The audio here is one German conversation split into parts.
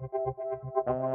Thank you.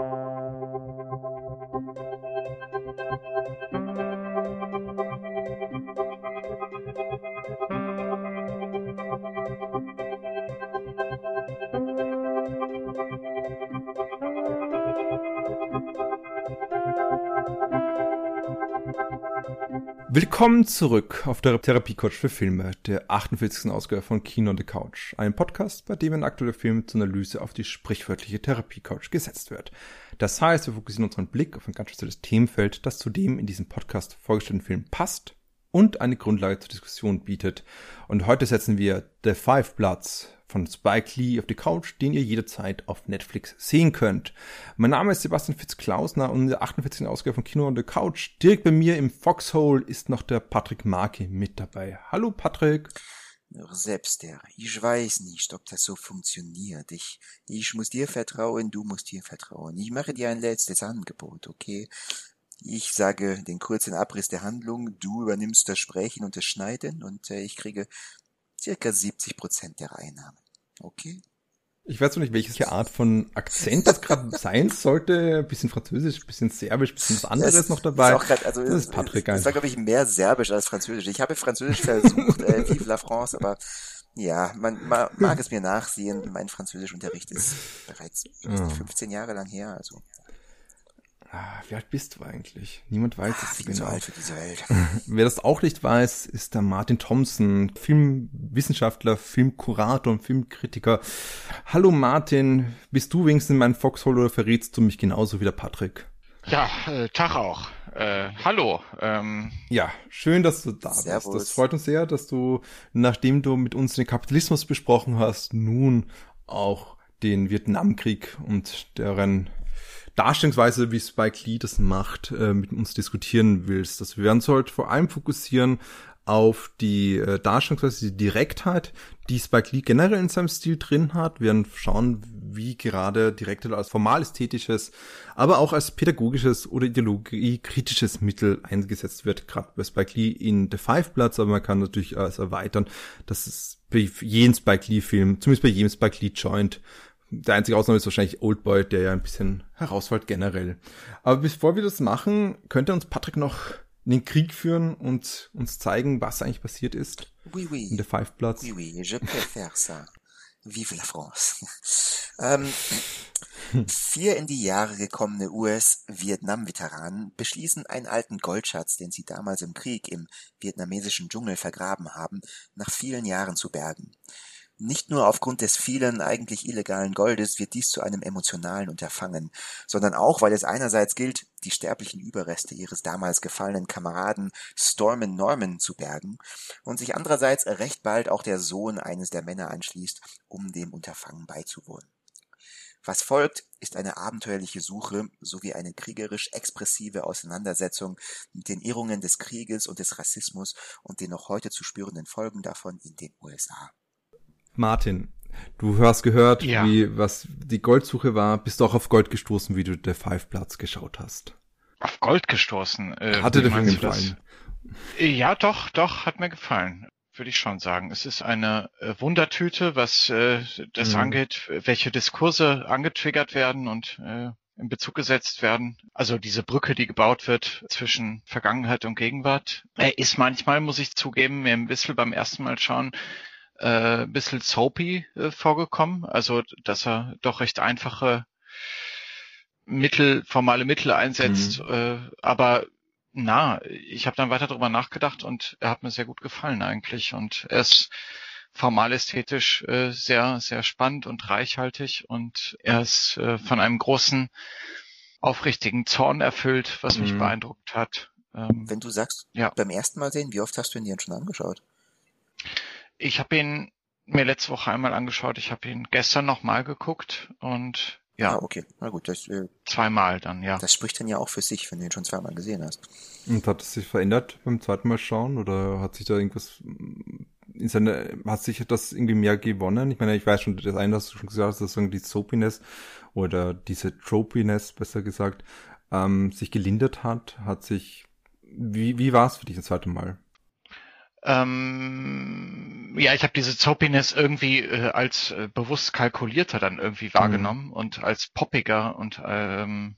Willkommen zurück auf der Therapie-Couch für Filme, der 48. Ausgabe von Kino on the Couch. Ein Podcast, bei dem ein aktueller Film zur Analyse auf die sprichwörtliche Therapie-Couch gesetzt wird. Das heißt, wir fokussieren unseren Blick auf ein ganz spezielles Themenfeld, das zu dem in diesem Podcast vorgestellten Film passt und eine Grundlage zur Diskussion bietet. Und heute setzen wir The Five Bloods von Spike Lee auf die Couch, den ihr jederzeit auf Netflix sehen könnt. Mein Name ist Sebastian Fitzklausner und in der 48. Ausgabe von Kino on the Couch direkt bei mir im Foxhole ist noch der Patrick Marke mit dabei. Hallo Patrick. Selbst der. Ich weiß nicht, ob das so funktioniert. Ich, ich muss dir vertrauen, du musst dir vertrauen. Ich mache dir ein letztes Angebot, okay? Ich sage den kurzen Abriss der Handlung, du übernimmst das Sprechen und das Schneiden und äh, ich kriege circa 70 Prozent der Einnahmen. Okay? Ich weiß noch nicht, welche Art von Akzent das gerade sein sollte. Ein bisschen Französisch, ein bisschen Serbisch, ein bisschen was anderes das noch dabei. Ist grad, also das ist Patrick Das war, glaube ich, mehr Serbisch als Französisch. Ich habe Französisch versucht, äh, Vive la France, aber ja, man, man mag es mir nachsehen. Mein Französischunterricht ist bereits 15 Jahre lang her, also Ah, wie alt bist du eigentlich? Niemand weiß es. Ich bin genau. zu alt für diese Welt. Wer das auch nicht weiß, ist der Martin Thompson, Filmwissenschaftler, Filmkurator und Filmkritiker. Hallo Martin, bist du wenigstens in meinem Foxhole oder verrätst du mich genauso wie der Patrick? Ja, äh, Tag auch. Äh, hallo. Ähm. Ja, schön, dass du da Servus. bist. Das freut uns sehr, dass du, nachdem du mit uns den Kapitalismus besprochen hast, nun auch den Vietnamkrieg und deren Darstellungsweise, wie Spike Lee das macht, äh, mit uns diskutieren willst. Das wir werden heute vor allem fokussieren auf die äh, Darstellungsweise, die Direktheit, die Spike Lee generell in seinem Stil drin hat. Wir werden schauen, wie gerade Direktheit als formal-ästhetisches, aber auch als pädagogisches oder ideologiekritisches Mittel eingesetzt wird, gerade bei Spike Lee in The Five Bloods, aber man kann natürlich als erweitern, dass es bei jedem Spike Lee-Film, zumindest bei jedem Spike Lee-Joint, der einzige Ausnahme ist wahrscheinlich Oldboy, der ja ein bisschen herausfällt generell. Aber bevor wir das machen, könnte uns Patrick noch in den Krieg führen und uns zeigen, was eigentlich passiert ist. Oui, oui. In der Five Bloods. Oui, oui, je préfère ça. Vive la France. ähm, vier in die Jahre gekommene US-Vietnam-Veteranen beschließen, einen alten Goldschatz, den sie damals im Krieg im vietnamesischen Dschungel vergraben haben, nach vielen Jahren zu bergen. Nicht nur aufgrund des vielen eigentlich illegalen Goldes wird dies zu einem emotionalen Unterfangen, sondern auch, weil es einerseits gilt, die sterblichen Überreste ihres damals gefallenen Kameraden Stormin Norman zu bergen und sich andererseits recht bald auch der Sohn eines der Männer anschließt, um dem Unterfangen beizuwohnen. Was folgt, ist eine abenteuerliche Suche sowie eine kriegerisch expressive Auseinandersetzung mit den Irrungen des Krieges und des Rassismus und den noch heute zu spürenden Folgen davon in den USA. Martin, du hast gehört, ja. wie was die Goldsuche war. Bist du auch auf Gold gestoßen, wie du der Five Platz geschaut hast? Auf Gold gestoßen? Äh, Hatte dir gefallen? Ja, doch, doch, hat mir gefallen. Würde ich schon sagen. Es ist eine äh, Wundertüte, was äh, das mhm. angeht, welche Diskurse angetriggert werden und äh, in Bezug gesetzt werden. Also diese Brücke, die gebaut wird zwischen Vergangenheit und Gegenwart. Er ist manchmal, muss ich zugeben, mir ein bisschen beim ersten Mal schauen, äh, bisschen soapy äh, vorgekommen. Also, dass er doch recht einfache Mittel, formale Mittel einsetzt. Mhm. Äh, aber na, ich habe dann weiter darüber nachgedacht und er hat mir sehr gut gefallen eigentlich. Und er ist formal ästhetisch äh, sehr, sehr spannend und reichhaltig und er ist äh, von einem großen, aufrichtigen Zorn erfüllt, was mich mhm. beeindruckt hat. Ähm, Wenn du sagst, ja. beim ersten Mal sehen, wie oft hast du ihn dir schon angeschaut? Ich habe ihn mir letzte Woche einmal angeschaut. Ich habe ihn gestern nochmal geguckt und ja. Ah, okay. Na gut, das, äh, zweimal dann, ja. Das spricht dann ja auch für sich, wenn du ihn schon zweimal gesehen hast. Und hat es sich verändert beim zweiten Mal schauen oder hat sich da irgendwas in seine, hat sich das irgendwie mehr gewonnen? Ich meine, ich weiß schon, das eine hast du schon gesagt, dass die Soapiness oder diese Tropiness, besser gesagt, ähm, sich gelindert hat, hat sich, wie, wie war es für dich das zweite Mal? Ähm, ja, ich habe diese Soapiness irgendwie äh, als äh, bewusst kalkulierter dann irgendwie wahrgenommen mhm. und als poppiger und ähm,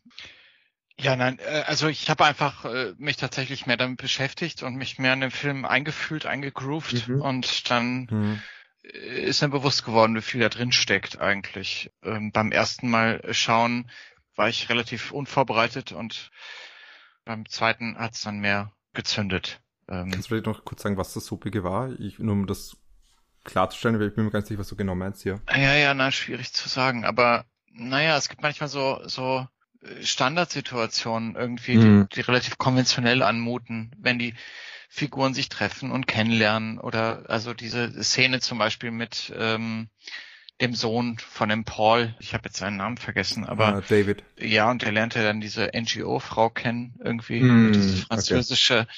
ja, nein, äh, also ich habe einfach äh, mich tatsächlich mehr damit beschäftigt und mich mehr in den Film eingefühlt, eingegroovt mhm. und dann mhm. ist mir bewusst geworden, wie viel da drin steckt eigentlich. Ähm, beim ersten Mal schauen war ich relativ unvorbereitet und beim zweiten hat's dann mehr gezündet. Ähm, Kannst du vielleicht noch kurz sagen, was das Suppige war? Ich, nur um das klarzustellen, weil ich bin mir ganz sicher, was du genau meinst hier. Ja, ja, na, schwierig zu sagen, aber naja, es gibt manchmal so, so äh, Standardsituationen irgendwie, mhm. die, die relativ konventionell anmuten, wenn die Figuren sich treffen und kennenlernen oder also diese Szene zum Beispiel mit ähm, dem Sohn von dem Paul, ich habe jetzt seinen Namen vergessen, aber uh, David. Ja, und der lernte dann diese NGO-Frau kennen, irgendwie, mm, dieses französische. Okay.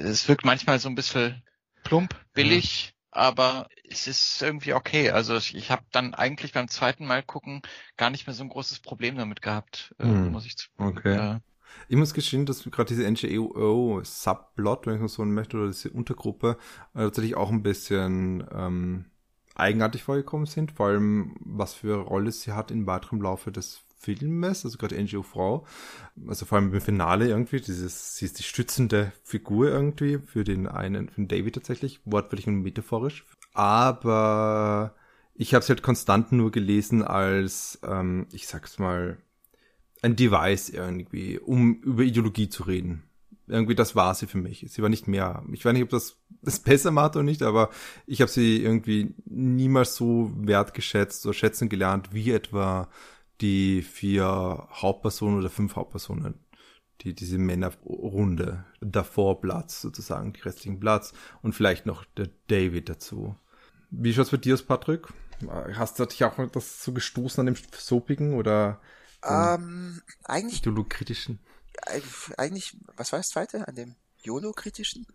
Es wirkt manchmal so ein bisschen plump, billig, ja. aber es ist irgendwie okay. Also ich, ich habe dann eigentlich beim zweiten Mal gucken gar nicht mehr so ein großes Problem damit gehabt, mm, äh, hm, muss ich zugeben. Okay. Ja. Ich muss gestehen, dass gerade diese NGO-Subplot, wenn ich das so möchte, oder diese Untergruppe, äh, tatsächlich auch ein bisschen ähm, eigenartig vorgekommen sind, vor allem was für eine Rolle sie hat im weiteren Laufe des Filmes, also gerade NGO Frau, also vor allem im Finale irgendwie, dieses, sie ist die stützende Figur irgendwie für den einen, für den David tatsächlich, wortwörtlich und metaphorisch. Aber ich habe es halt konstant nur gelesen als, ähm, ich sag's mal, ein Device irgendwie, um über Ideologie zu reden irgendwie das war sie für mich. Sie war nicht mehr. Ich weiß nicht, ob das das besser macht oder nicht, aber ich habe sie irgendwie niemals so wertgeschätzt oder schätzen gelernt wie etwa die vier Hauptpersonen oder fünf Hauptpersonen, die diese Männerrunde davor Platz sozusagen, die restlichen Platz und vielleicht noch der David dazu. Wie schaut's bei dir aus, Patrick? Hast du dich auch mal das so gestoßen an dem Soapigen oder ähm, eigentlich ideologkritischen? eigentlich, was war das zweite? An dem YOLO-kritischen?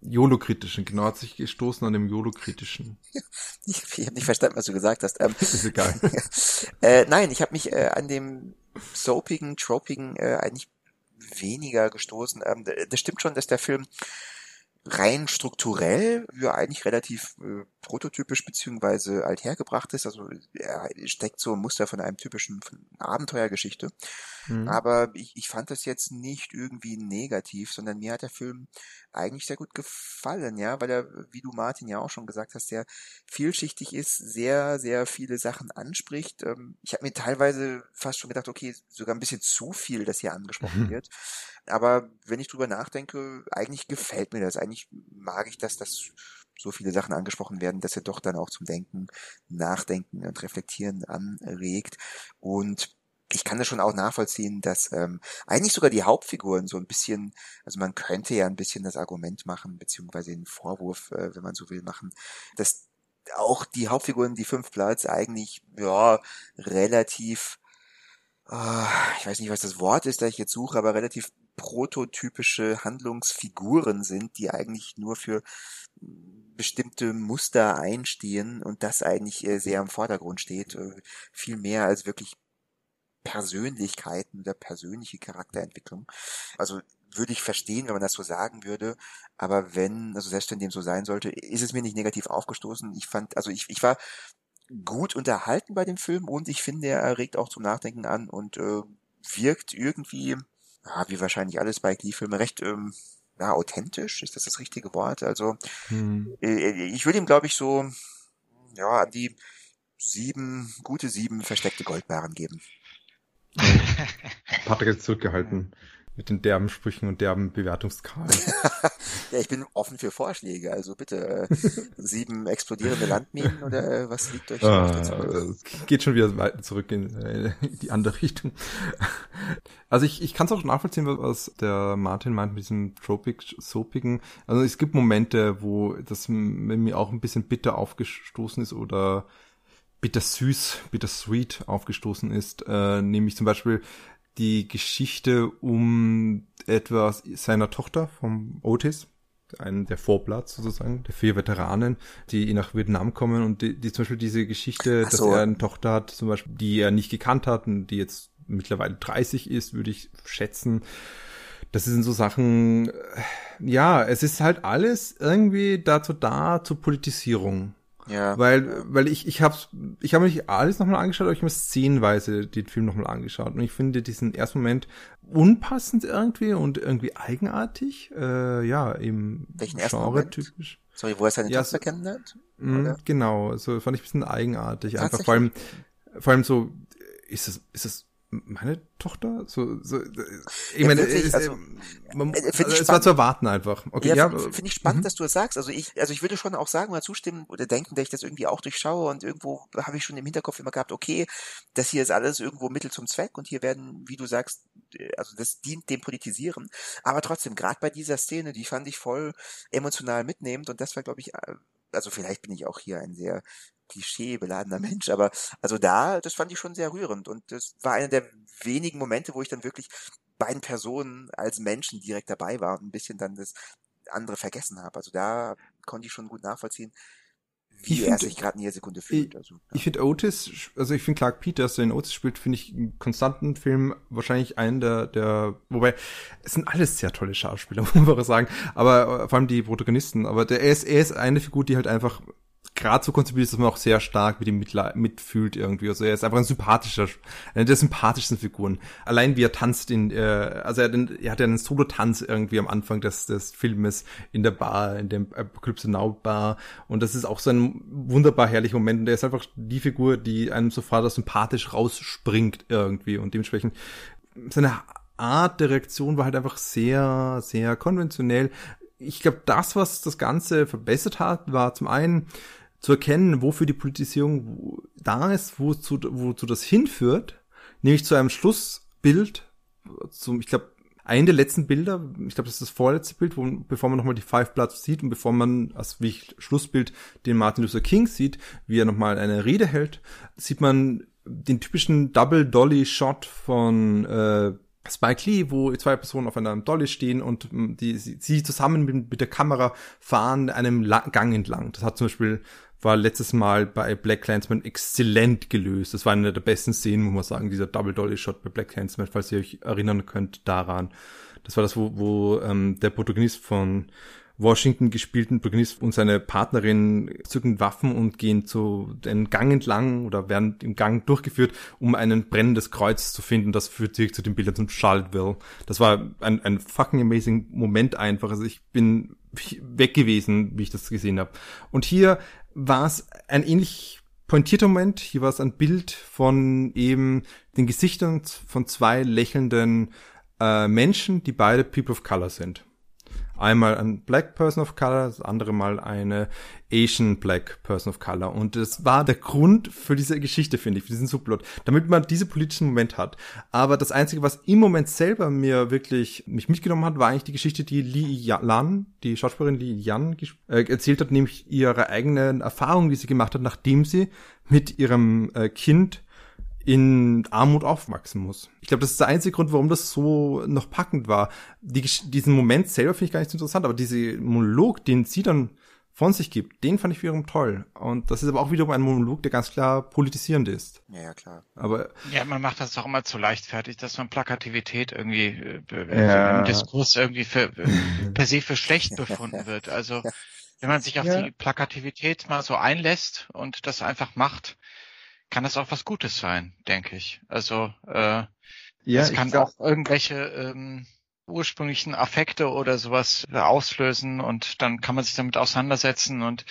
YOLO-kritischen, genau, hat sich gestoßen an dem YOLO-kritischen. ich ich habe nicht verstanden, was du gesagt hast. Ähm, ist egal. äh, nein, ich habe mich äh, an dem soapigen, tropigen äh, eigentlich weniger gestoßen. Ähm, das stimmt schon, dass der Film rein strukturell ja eigentlich relativ äh, prototypisch beziehungsweise althergebracht ist. Also er steckt so ein Muster von einem typischen von Abenteuergeschichte. Mhm. Aber ich, ich fand das jetzt nicht irgendwie negativ, sondern mir hat der Film eigentlich sehr gut gefallen, ja, weil er, wie du Martin ja auch schon gesagt hast, sehr vielschichtig ist, sehr, sehr viele Sachen anspricht. Ähm, ich habe mir teilweise fast schon gedacht, okay, sogar ein bisschen zu viel, das hier angesprochen mhm. wird. Aber wenn ich drüber nachdenke, eigentlich gefällt mir das. Eigentlich mag ich das, dass so viele Sachen angesprochen werden, dass er doch dann auch zum Denken, Nachdenken und Reflektieren anregt. Und ich kann das schon auch nachvollziehen, dass ähm, eigentlich sogar die Hauptfiguren so ein bisschen, also man könnte ja ein bisschen das Argument machen, beziehungsweise den Vorwurf, äh, wenn man so will, machen, dass auch die Hauptfiguren, die fünf Platz, eigentlich ja relativ, äh, ich weiß nicht, was das Wort ist, da ich jetzt suche, aber relativ prototypische Handlungsfiguren sind, die eigentlich nur für bestimmte Muster einstehen und das eigentlich äh, sehr im Vordergrund steht, äh, viel mehr als wirklich Persönlichkeiten oder persönliche Charakterentwicklung. Also würde ich verstehen, wenn man das so sagen würde, aber wenn, also selbst wenn dem so sein sollte, ist es mir nicht negativ aufgestoßen. Ich fand, also ich, ich war gut unterhalten bei dem Film und ich finde, er regt auch zum Nachdenken an und äh, wirkt irgendwie ja, wie wahrscheinlich alles bei Lee-Filmen, recht ähm, ja, authentisch, ist das das richtige Wort? Also hm. äh, ich würde ihm, glaube ich, so ja, an die sieben, gute sieben versteckte Goldbarren geben. Patrick ist zurückgehalten mit den derben Sprüchen und derben Bewertungskalen. ja, ich bin offen für Vorschläge. Also bitte äh, sieben explodierende Landminen oder äh, was liegt euch ah, Geht schon wieder weiter zurück in, äh, in die andere Richtung. Also ich, ich kann es auch nachvollziehen, was der Martin meint mit diesem Tropic Soapigen. Also es gibt Momente, wo das mir auch ein bisschen bitter aufgestoßen ist oder bitter süß, bitter sweet aufgestoßen ist. Äh, nämlich zum Beispiel die Geschichte um etwas seiner Tochter vom Otis, einen der Vorplatz sozusagen, der vier Veteranen, die nach Vietnam kommen und die, die zum Beispiel diese Geschichte, so. dass er eine Tochter hat, zum Beispiel, die er nicht gekannt hat und die jetzt mittlerweile 30 ist, würde ich schätzen, das sind so Sachen, äh, ja, es ist halt alles irgendwie dazu da zur Politisierung. Ja. Weil, weil ich, ich hab's, ich habe nicht alles nochmal angeschaut, aber ich habe szenenweise den Film nochmal angeschaut. Und ich finde diesen ersten Moment unpassend irgendwie und irgendwie eigenartig. Äh, ja, im Welchen Genre typisch. Sorry, wo er seine ja, Tochter kennenlernt? Mh, genau, also fand ich ein bisschen eigenartig. Einfach vor allem, vor allem so, ist es, ist es meine Tochter? So, so ich ja, meine, wirklich, also, äh, man, äh, also, es war zu erwarten einfach. Okay, ja, ja finde find ich spannend, mhm. dass du das sagst. Also ich, also ich würde schon auch sagen oder zustimmen oder denken, dass ich das irgendwie auch durchschaue und irgendwo habe ich schon im Hinterkopf immer gehabt, okay, das hier ist alles irgendwo Mittel zum Zweck und hier werden, wie du sagst, äh, also das dient dem Politisieren. Aber trotzdem, gerade bei dieser Szene, die fand ich voll emotional mitnehmend und das war, glaube ich, also vielleicht bin ich auch hier ein sehr klischeebeladener Mensch, aber also da, das fand ich schon sehr rührend und das war einer der wenigen Momente, wo ich dann wirklich beiden Personen als Menschen direkt dabei war und ein bisschen dann das andere vergessen habe. Also da konnte ich schon gut nachvollziehen, wie ich er find, sich gerade in jeder Sekunde fühlt. Ich, also, ja. ich finde Otis, also ich finde Clark Peters, der in Otis spielt, finde ich einen konstanten Film wahrscheinlich einen der, der, wobei, es sind alles sehr tolle Schauspieler, muss man sagen, aber äh, vor allem die Protagonisten, aber der, er ist, er ist eine Figur, die halt einfach gerade so konzipiert ist, dass man auch sehr stark mit ihm mitfühlt irgendwie. Also er ist einfach ein sympathischer, eine der sympathischsten Figuren. Allein wie er tanzt in, äh, also er, den, er hat ja einen Solo-Tanz irgendwie am Anfang des, des Filmes in der Bar, in dem Apocalypse Now Bar. Und das ist auch so ein wunderbar herrlicher Moment. Und er ist einfach die Figur, die einem sofort sympathisch rausspringt irgendwie. Und dementsprechend seine Art der Reaktion war halt einfach sehr, sehr konventionell. Ich glaube, das, was das Ganze verbessert hat, war zum einen zu erkennen, wofür die Politisierung da ist, wozu, wozu das hinführt, nämlich zu einem Schlussbild, zum, ich glaube, ein der letzten Bilder, ich glaube, das ist das vorletzte Bild, wo, bevor man nochmal die Five Bloods sieht und bevor man als Schlussbild den Martin Luther King sieht, wie er nochmal eine Rede hält, sieht man den typischen Double Dolly Shot von äh, Spike Lee, wo zwei Personen auf einer Dolly stehen und die sie zusammen mit, mit der Kamera fahren einem Gang entlang. Das hat zum Beispiel war letztes Mal bei Black Clansman exzellent gelöst. Das war eine der besten Szenen, muss man sagen, dieser Double Dolly Shot bei Black Clansman, falls ihr euch erinnern könnt daran. Das war das, wo, wo ähm, der Protagonist von Washington gespielten Protagonist und seine Partnerin zücken Waffen und gehen zu den Gang entlang oder werden im Gang durchgeführt, um ein brennendes Kreuz zu finden. Das führt direkt zu den Bildern von Charlottesville. Das war ein, ein fucking amazing Moment einfach. Also ich bin weg gewesen, wie ich das gesehen habe. Und hier war es ein ähnlich pointierter Moment. Hier war es ein Bild von eben den Gesichtern von zwei lächelnden äh, Menschen, die beide People of Color sind. Einmal ein Black Person of Color, das andere Mal eine Asian Black Person of Color. Und das war der Grund für diese Geschichte, finde ich, für diesen Subplot, damit man diese politischen Moment hat. Aber das Einzige, was im Moment selber mir wirklich mich mitgenommen hat, war eigentlich die Geschichte, die Li Lan, die Schauspielerin Li Yan, äh, erzählt hat, nämlich ihre eigenen Erfahrungen, die sie gemacht hat, nachdem sie mit ihrem äh, Kind in Armut aufwachsen muss. Ich glaube, das ist der einzige Grund, warum das so noch packend war. Die, diesen Moment selber finde ich gar nicht so interessant, aber diese Monolog, den sie dann von sich gibt, den fand ich wiederum toll. Und das ist aber auch wiederum ein Monolog, der ganz klar politisierend ist. Ja, ja, klar. Aber ja, man macht das doch immer zu leichtfertig, dass man Plakativität irgendwie äh, ja. im Diskurs irgendwie für, per se für schlecht befunden wird. Also wenn man sich auf ja. die Plakativität mal so einlässt und das einfach macht, kann das auch was Gutes sein, denke ich. Also äh, ja, es kann auch irgendwelche ähm, ursprünglichen Affekte oder sowas auslösen und dann kann man sich damit auseinandersetzen und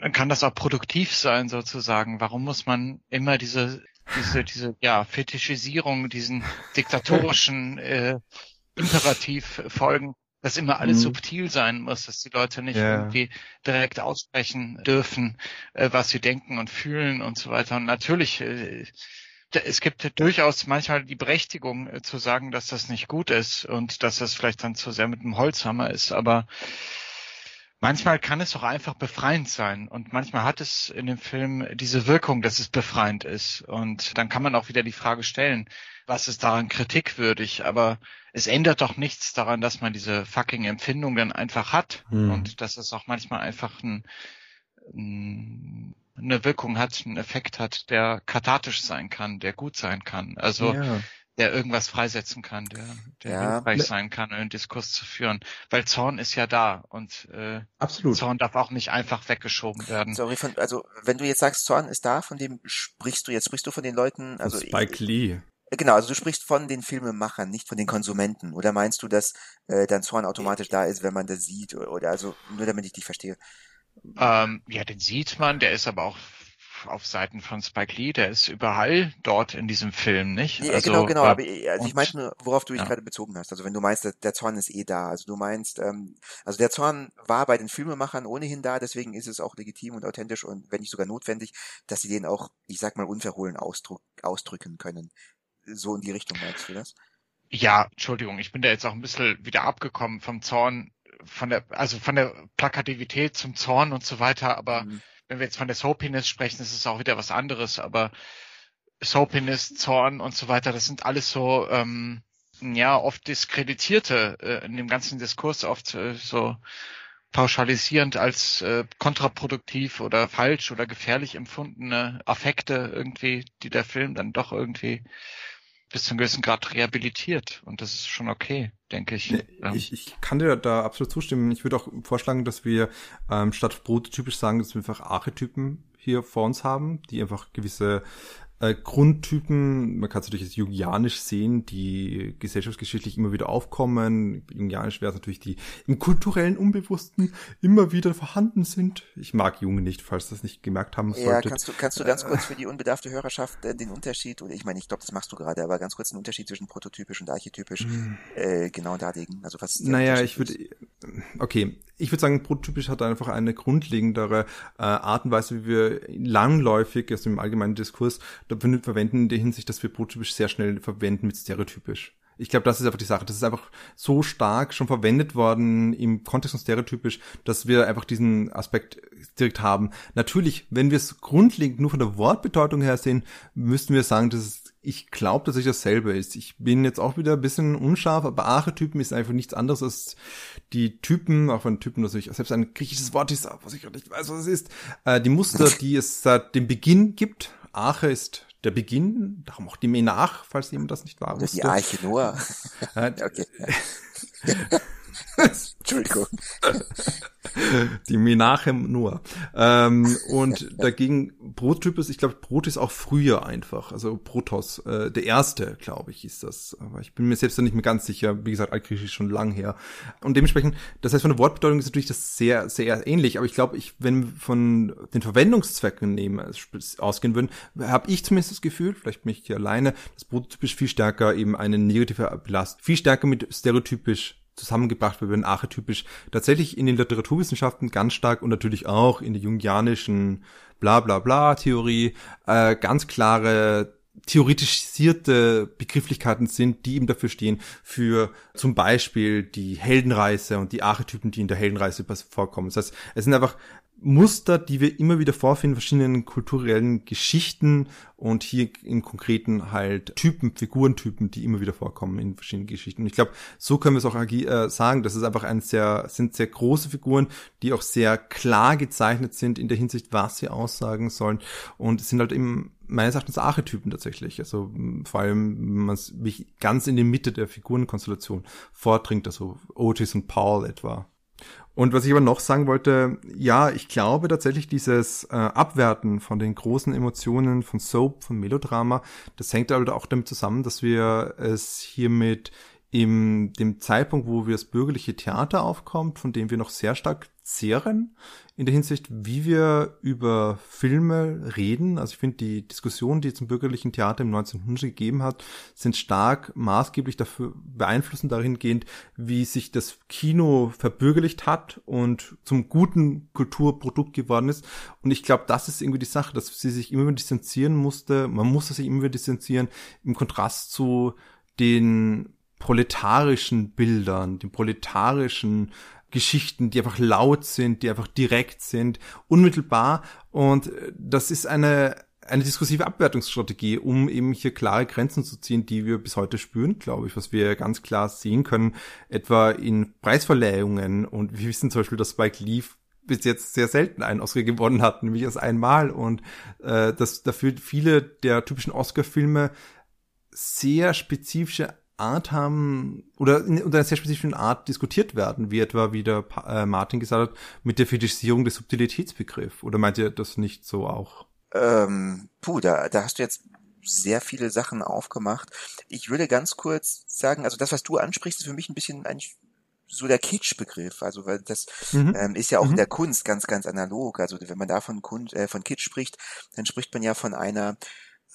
dann kann das auch produktiv sein sozusagen. Warum muss man immer diese diese diese ja Fetischisierung, diesen diktatorischen äh, Imperativ folgen? Dass immer alles mhm. subtil sein muss, dass die Leute nicht ja. irgendwie direkt aussprechen dürfen, äh, was sie denken und fühlen und so weiter. Und natürlich, äh, es gibt durchaus manchmal die Berechtigung äh, zu sagen, dass das nicht gut ist und dass das vielleicht dann zu sehr mit dem Holzhammer ist, aber manchmal kann es auch einfach befreiend sein und manchmal hat es in dem Film diese Wirkung, dass es befreiend ist und dann kann man auch wieder die Frage stellen, was ist daran kritikwürdig, aber es ändert doch nichts daran, dass man diese fucking Empfindung dann einfach hat hm. und dass es auch manchmal einfach ein, ein, eine Wirkung hat, einen Effekt hat, der kathartisch sein kann, der gut sein kann. Also ja. Der irgendwas freisetzen kann, der, der ja. hilfreich sein kann, einen Diskurs zu führen. Weil Zorn ist ja da und äh, Absolut. Zorn darf auch nicht einfach weggeschoben werden. Sorry, von, also wenn du jetzt sagst, Zorn ist da, von dem sprichst du jetzt, sprichst du von den Leuten, also Spike Lee. Genau, also du sprichst von den Filmemachern, nicht von den Konsumenten. Oder meinst du, dass äh, dann Zorn automatisch da ist, wenn man das sieht? Oder, oder also nur damit ich dich verstehe. Ähm, ja, den sieht man, der ist aber auch auf Seiten von Spike Lee, der ist überall dort in diesem Film, nicht? Ja, also, genau, genau. Aber also ich meinte nur, worauf du dich ja. gerade bezogen hast. Also wenn du meinst, der, der Zorn ist eh da. Also du meinst, ähm, also der Zorn war bei den Filmemachern ohnehin da, deswegen ist es auch legitim und authentisch und wenn nicht sogar notwendig, dass sie den auch, ich sag mal, unverhohlen ausdruck, ausdrücken können. So in die Richtung meinst du das? Ja, Entschuldigung, ich bin da jetzt auch ein bisschen wieder abgekommen vom Zorn, von der, also von der Plakativität zum Zorn und so weiter, aber mhm wenn wir jetzt von der Soapiness sprechen, ist es auch wieder was anderes, aber Soapiness, Zorn und so weiter, das sind alles so, ähm, ja, oft diskreditierte, äh, in dem ganzen Diskurs oft äh, so pauschalisierend als äh, kontraproduktiv oder falsch oder gefährlich empfundene Affekte irgendwie, die der Film dann doch irgendwie bis zu einem gewissen Grad rehabilitiert. Und das ist schon okay, denke ich. Ich, ich kann dir da absolut zustimmen. Ich würde auch vorschlagen, dass wir ähm, statt prototypisch sagen, dass wir einfach Archetypen hier vor uns haben, die einfach gewisse äh, Grundtypen, man kann es natürlich als jungianisch sehen, die gesellschaftsgeschichtlich immer wieder aufkommen. Jungianisch wäre es natürlich die im kulturellen Unbewussten immer wieder vorhanden sind. Ich mag Junge nicht, falls das nicht gemerkt haben solltet. Ja, kannst du, kannst du ganz kurz für die unbedarfte Hörerschaft äh, den Unterschied, oder ich meine, ich glaube, das machst du gerade, aber ganz kurz den Unterschied zwischen prototypisch und archetypisch mm. äh, genau darlegen. Also was Naja, ich würde, okay, ich würde sagen, prototypisch hat einfach eine grundlegendere äh, Art und Weise, wie wir langläufig, also im allgemeinen Diskurs, verwenden in der Hinsicht, dass wir prototypisch sehr schnell verwenden mit stereotypisch. Ich glaube, das ist einfach die Sache. Das ist einfach so stark schon verwendet worden im Kontext von stereotypisch, dass wir einfach diesen Aspekt direkt haben. Natürlich, wenn wir es grundlegend nur von der Wortbedeutung her sehen, müssten wir sagen, dass es ich glaube, dass ich dasselbe ist. Ich bin jetzt auch wieder ein bisschen unscharf, aber Archetypen ist einfach nichts anderes als die Typen, auch wenn Typen natürlich selbst ein griechisches Wort ist, was ich gerade nicht weiß, was es ist, äh, die Muster, die es seit dem Beginn gibt. Arche ist der Beginn, darum auch die Menach, falls jemand das nicht war. Die Arche Noah. okay. Entschuldigung. Die Menachem nur. Ähm, und dagegen Prototypus, ich glaube, Brot ist auch früher einfach. Also Protos, äh, der erste, glaube ich, ist das. Aber ich bin mir selbst noch nicht mehr ganz sicher. Wie gesagt, Altgriechisch ist schon lang her. Und dementsprechend, das heißt, von der Wortbedeutung ist natürlich das sehr, sehr ähnlich. Aber ich glaube, ich, wenn wir von den Verwendungszwecken nehmen, ausgehen würden, habe ich zumindest das Gefühl, vielleicht bin ich hier alleine, dass prototypisch viel stärker eben eine negative Belast, viel stärker mit stereotypisch zusammengebracht wird, archetypisch tatsächlich in den Literaturwissenschaften ganz stark und natürlich auch in der jungianischen bla bla bla Theorie äh, ganz klare theoretisierte Begrifflichkeiten sind, die eben dafür stehen, für zum Beispiel die Heldenreise und die Archetypen, die in der Heldenreise vorkommen. Das heißt, es sind einfach Muster, die wir immer wieder vorfinden, verschiedenen kulturellen Geschichten und hier im Konkreten halt Typen, Figurentypen, die immer wieder vorkommen in verschiedenen Geschichten. Und ich glaube, so können wir es auch äh, sagen, das ist einfach ein sehr, sind sehr große Figuren, die auch sehr klar gezeichnet sind in der Hinsicht, was sie aussagen sollen. Und es sind halt eben meines Erachtens Archetypen tatsächlich. Also vor allem, wenn man es ganz in die Mitte der Figurenkonstellation vordringt, also Otis und Paul etwa. Und was ich aber noch sagen wollte, ja, ich glaube tatsächlich dieses äh, Abwerten von den großen Emotionen von Soap, von Melodrama, das hängt halt auch damit zusammen, dass wir es hiermit im dem Zeitpunkt, wo wir das bürgerliche Theater aufkommt, von dem wir noch sehr stark zehren, in der Hinsicht, wie wir über Filme reden. Also ich finde, die Diskussionen, die zum bürgerlichen Theater im 1900 gegeben hat, sind stark maßgeblich dafür beeinflussen dahingehend, wie sich das Kino verbürgerlicht hat und zum guten Kulturprodukt geworden ist. Und ich glaube, das ist irgendwie die Sache, dass sie sich immer wieder distanzieren musste. Man musste sich immer wieder distanzieren im Kontrast zu den proletarischen Bildern, den proletarischen Geschichten, die einfach laut sind, die einfach direkt sind, unmittelbar. Und das ist eine, eine diskursive Abwertungsstrategie, um eben hier klare Grenzen zu ziehen, die wir bis heute spüren, glaube ich, was wir ganz klar sehen können, etwa in Preisverleihungen. Und wir wissen zum Beispiel, dass Spike Lee bis jetzt sehr selten einen Oscar gewonnen hat, nämlich erst einmal. Und äh, dass dafür viele der typischen Oscar-Filme sehr spezifische Art haben oder in, unter einer sehr spezifischen Art diskutiert werden, wie etwa, wie der äh, Martin gesagt hat, mit der Fetischisierung des Subtilitätsbegriffs. Oder meint ihr das nicht so auch? Ähm, puh, da, da hast du jetzt sehr viele Sachen aufgemacht. Ich würde ganz kurz sagen, also das, was du ansprichst, ist für mich ein bisschen eigentlich so der Kitsch-Begriff, also weil das mhm. ähm, ist ja auch mhm. in der Kunst ganz, ganz analog. Also wenn man da von, Kunst, äh, von Kitsch spricht, dann spricht man ja von einer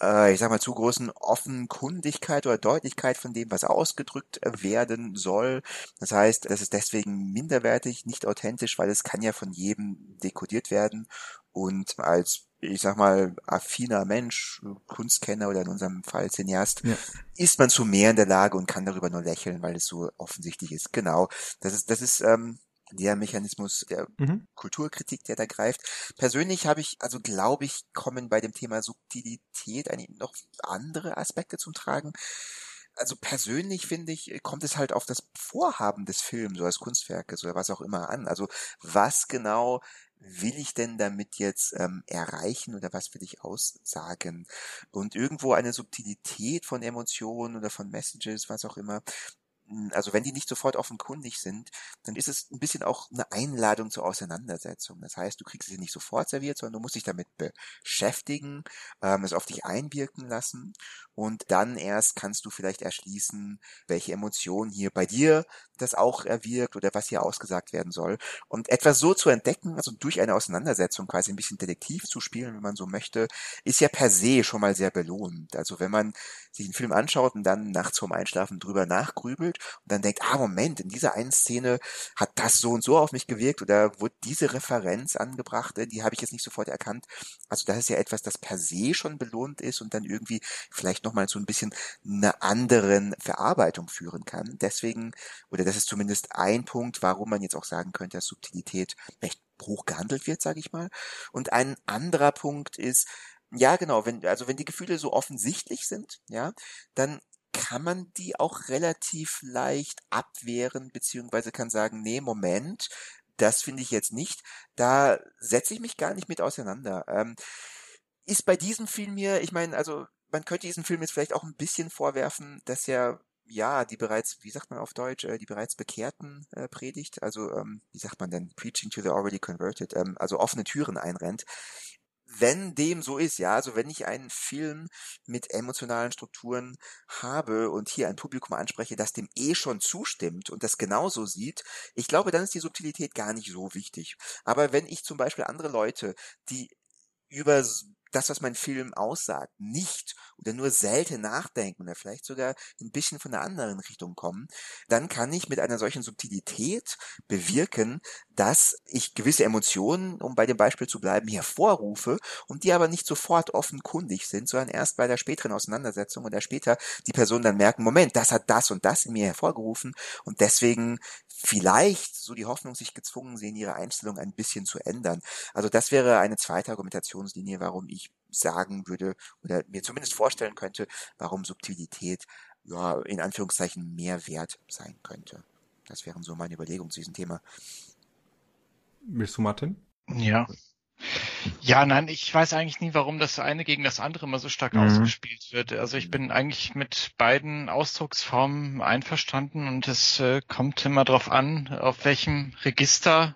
äh, ich sag mal, zu großen Offenkundigkeit oder Deutlichkeit von dem, was ausgedrückt äh, werden soll. Das heißt, das ist deswegen minderwertig, nicht authentisch, weil es kann ja von jedem dekodiert werden und als ich sag mal, affiner Mensch, Kunstkenner oder in unserem Fall Cineast, ja. ist man zu mehr in der Lage und kann darüber nur lächeln, weil es so offensichtlich ist. Genau. Das ist, das ist ähm, der Mechanismus der mhm. Kulturkritik, der da greift. Persönlich habe ich, also glaube ich, kommen bei dem Thema Subtilität eigentlich noch andere Aspekte zum Tragen. Also persönlich finde ich, kommt es halt auf das Vorhaben des Films oder des Kunstwerkes oder was auch immer an. Also was genau will ich denn damit jetzt ähm, erreichen oder was will ich aussagen? Und irgendwo eine Subtilität von Emotionen oder von Messages, was auch immer, also wenn die nicht sofort offenkundig sind, dann ist es ein bisschen auch eine Einladung zur Auseinandersetzung. Das heißt, du kriegst es nicht sofort serviert, sondern du musst dich damit beschäftigen, ähm, es auf dich einwirken lassen und dann erst kannst du vielleicht erschließen, welche Emotion hier bei dir das auch erwirkt oder was hier ausgesagt werden soll. Und etwas so zu entdecken, also durch eine Auseinandersetzung quasi ein bisschen Detektiv zu spielen, wenn man so möchte, ist ja per se schon mal sehr belohnend. Also wenn man sich einen Film anschaut und dann nachts vorm Einschlafen drüber nachgrübelt und dann denkt, ah Moment, in dieser einen Szene hat das so und so auf mich gewirkt oder wurde diese Referenz angebracht, äh, die habe ich jetzt nicht sofort erkannt. Also das ist ja etwas, das per se schon belohnt ist und dann irgendwie vielleicht nochmal so ein bisschen eine anderen Verarbeitung führen kann. Deswegen, oder das ist zumindest ein Punkt, warum man jetzt auch sagen könnte, dass Subtilität recht hoch gehandelt wird, sage ich mal. Und ein anderer Punkt ist, ja, genau, wenn, also wenn die Gefühle so offensichtlich sind, ja, dann kann man die auch relativ leicht abwehren, beziehungsweise kann sagen, nee, Moment, das finde ich jetzt nicht, da setze ich mich gar nicht mit auseinander. Ähm, ist bei diesem Film hier, ich meine, also man könnte diesem Film jetzt vielleicht auch ein bisschen vorwerfen, dass er ja, die bereits, wie sagt man auf Deutsch, äh, die bereits Bekehrten äh, predigt, also ähm, wie sagt man denn, preaching to the already converted, ähm, also offene Türen einrennt wenn dem so ist, ja, also wenn ich einen Film mit emotionalen Strukturen habe und hier ein Publikum anspreche, das dem eh schon zustimmt und das genauso sieht, ich glaube, dann ist die Subtilität gar nicht so wichtig. Aber wenn ich zum Beispiel andere Leute, die über das, was mein Film aussagt, nicht oder nur selten nachdenken oder vielleicht sogar ein bisschen von einer anderen Richtung kommen, dann kann ich mit einer solchen Subtilität bewirken, dass ich gewisse Emotionen, um bei dem Beispiel zu bleiben, hervorrufe und die aber nicht sofort offenkundig sind, sondern erst bei der späteren Auseinandersetzung oder später die Person dann merken, Moment, das hat das und das in mir hervorgerufen und deswegen vielleicht so die Hoffnung sich gezwungen sehen, ihre Einstellung ein bisschen zu ändern. Also das wäre eine zweite Argumentationslinie, warum ich sagen würde oder mir zumindest vorstellen könnte, warum Subtilität ja in Anführungszeichen mehr wert sein könnte. Das wären so meine Überlegungen zu diesem Thema. Willst du, Martin? Ja. Ja, nein, ich weiß eigentlich nie, warum das eine gegen das andere immer so stark mhm. ausgespielt wird. Also ich bin eigentlich mit beiden Ausdrucksformen einverstanden und es äh, kommt immer darauf an, auf welchem Register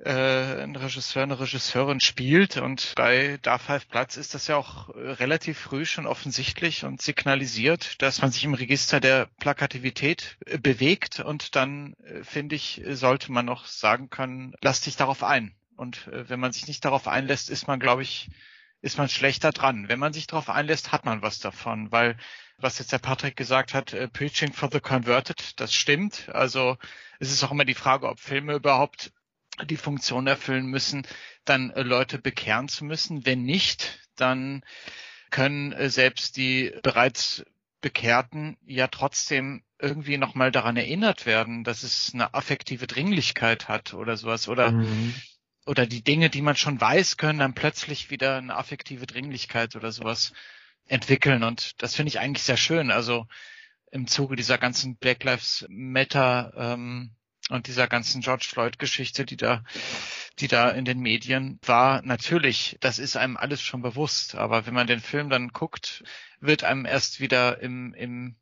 äh, ein Regisseur, eine Regisseurin spielt. Und bei Da Five Platz ist das ja auch äh, relativ früh schon offensichtlich und signalisiert, dass man sich im Register der Plakativität äh, bewegt. Und dann, äh, finde ich, sollte man noch sagen können, lass dich darauf ein. Und wenn man sich nicht darauf einlässt, ist man, glaube ich, ist man schlechter dran. Wenn man sich darauf einlässt, hat man was davon, weil was jetzt der Patrick gesagt hat, Preaching for the Converted, das stimmt. Also es ist auch immer die Frage, ob Filme überhaupt die Funktion erfüllen müssen, dann äh, Leute bekehren zu müssen. Wenn nicht, dann können äh, selbst die bereits Bekehrten ja trotzdem irgendwie nochmal daran erinnert werden, dass es eine affektive Dringlichkeit hat oder sowas oder mhm. oder die Dinge, die man schon weiß, können dann plötzlich wieder eine affektive Dringlichkeit oder sowas entwickeln und das finde ich eigentlich sehr schön. Also im Zuge dieser ganzen Black Lives Matter ähm, und dieser ganzen George Floyd-Geschichte, die da, die da in den Medien war, natürlich, das ist einem alles schon bewusst. Aber wenn man den Film dann guckt, wird einem erst wieder im, im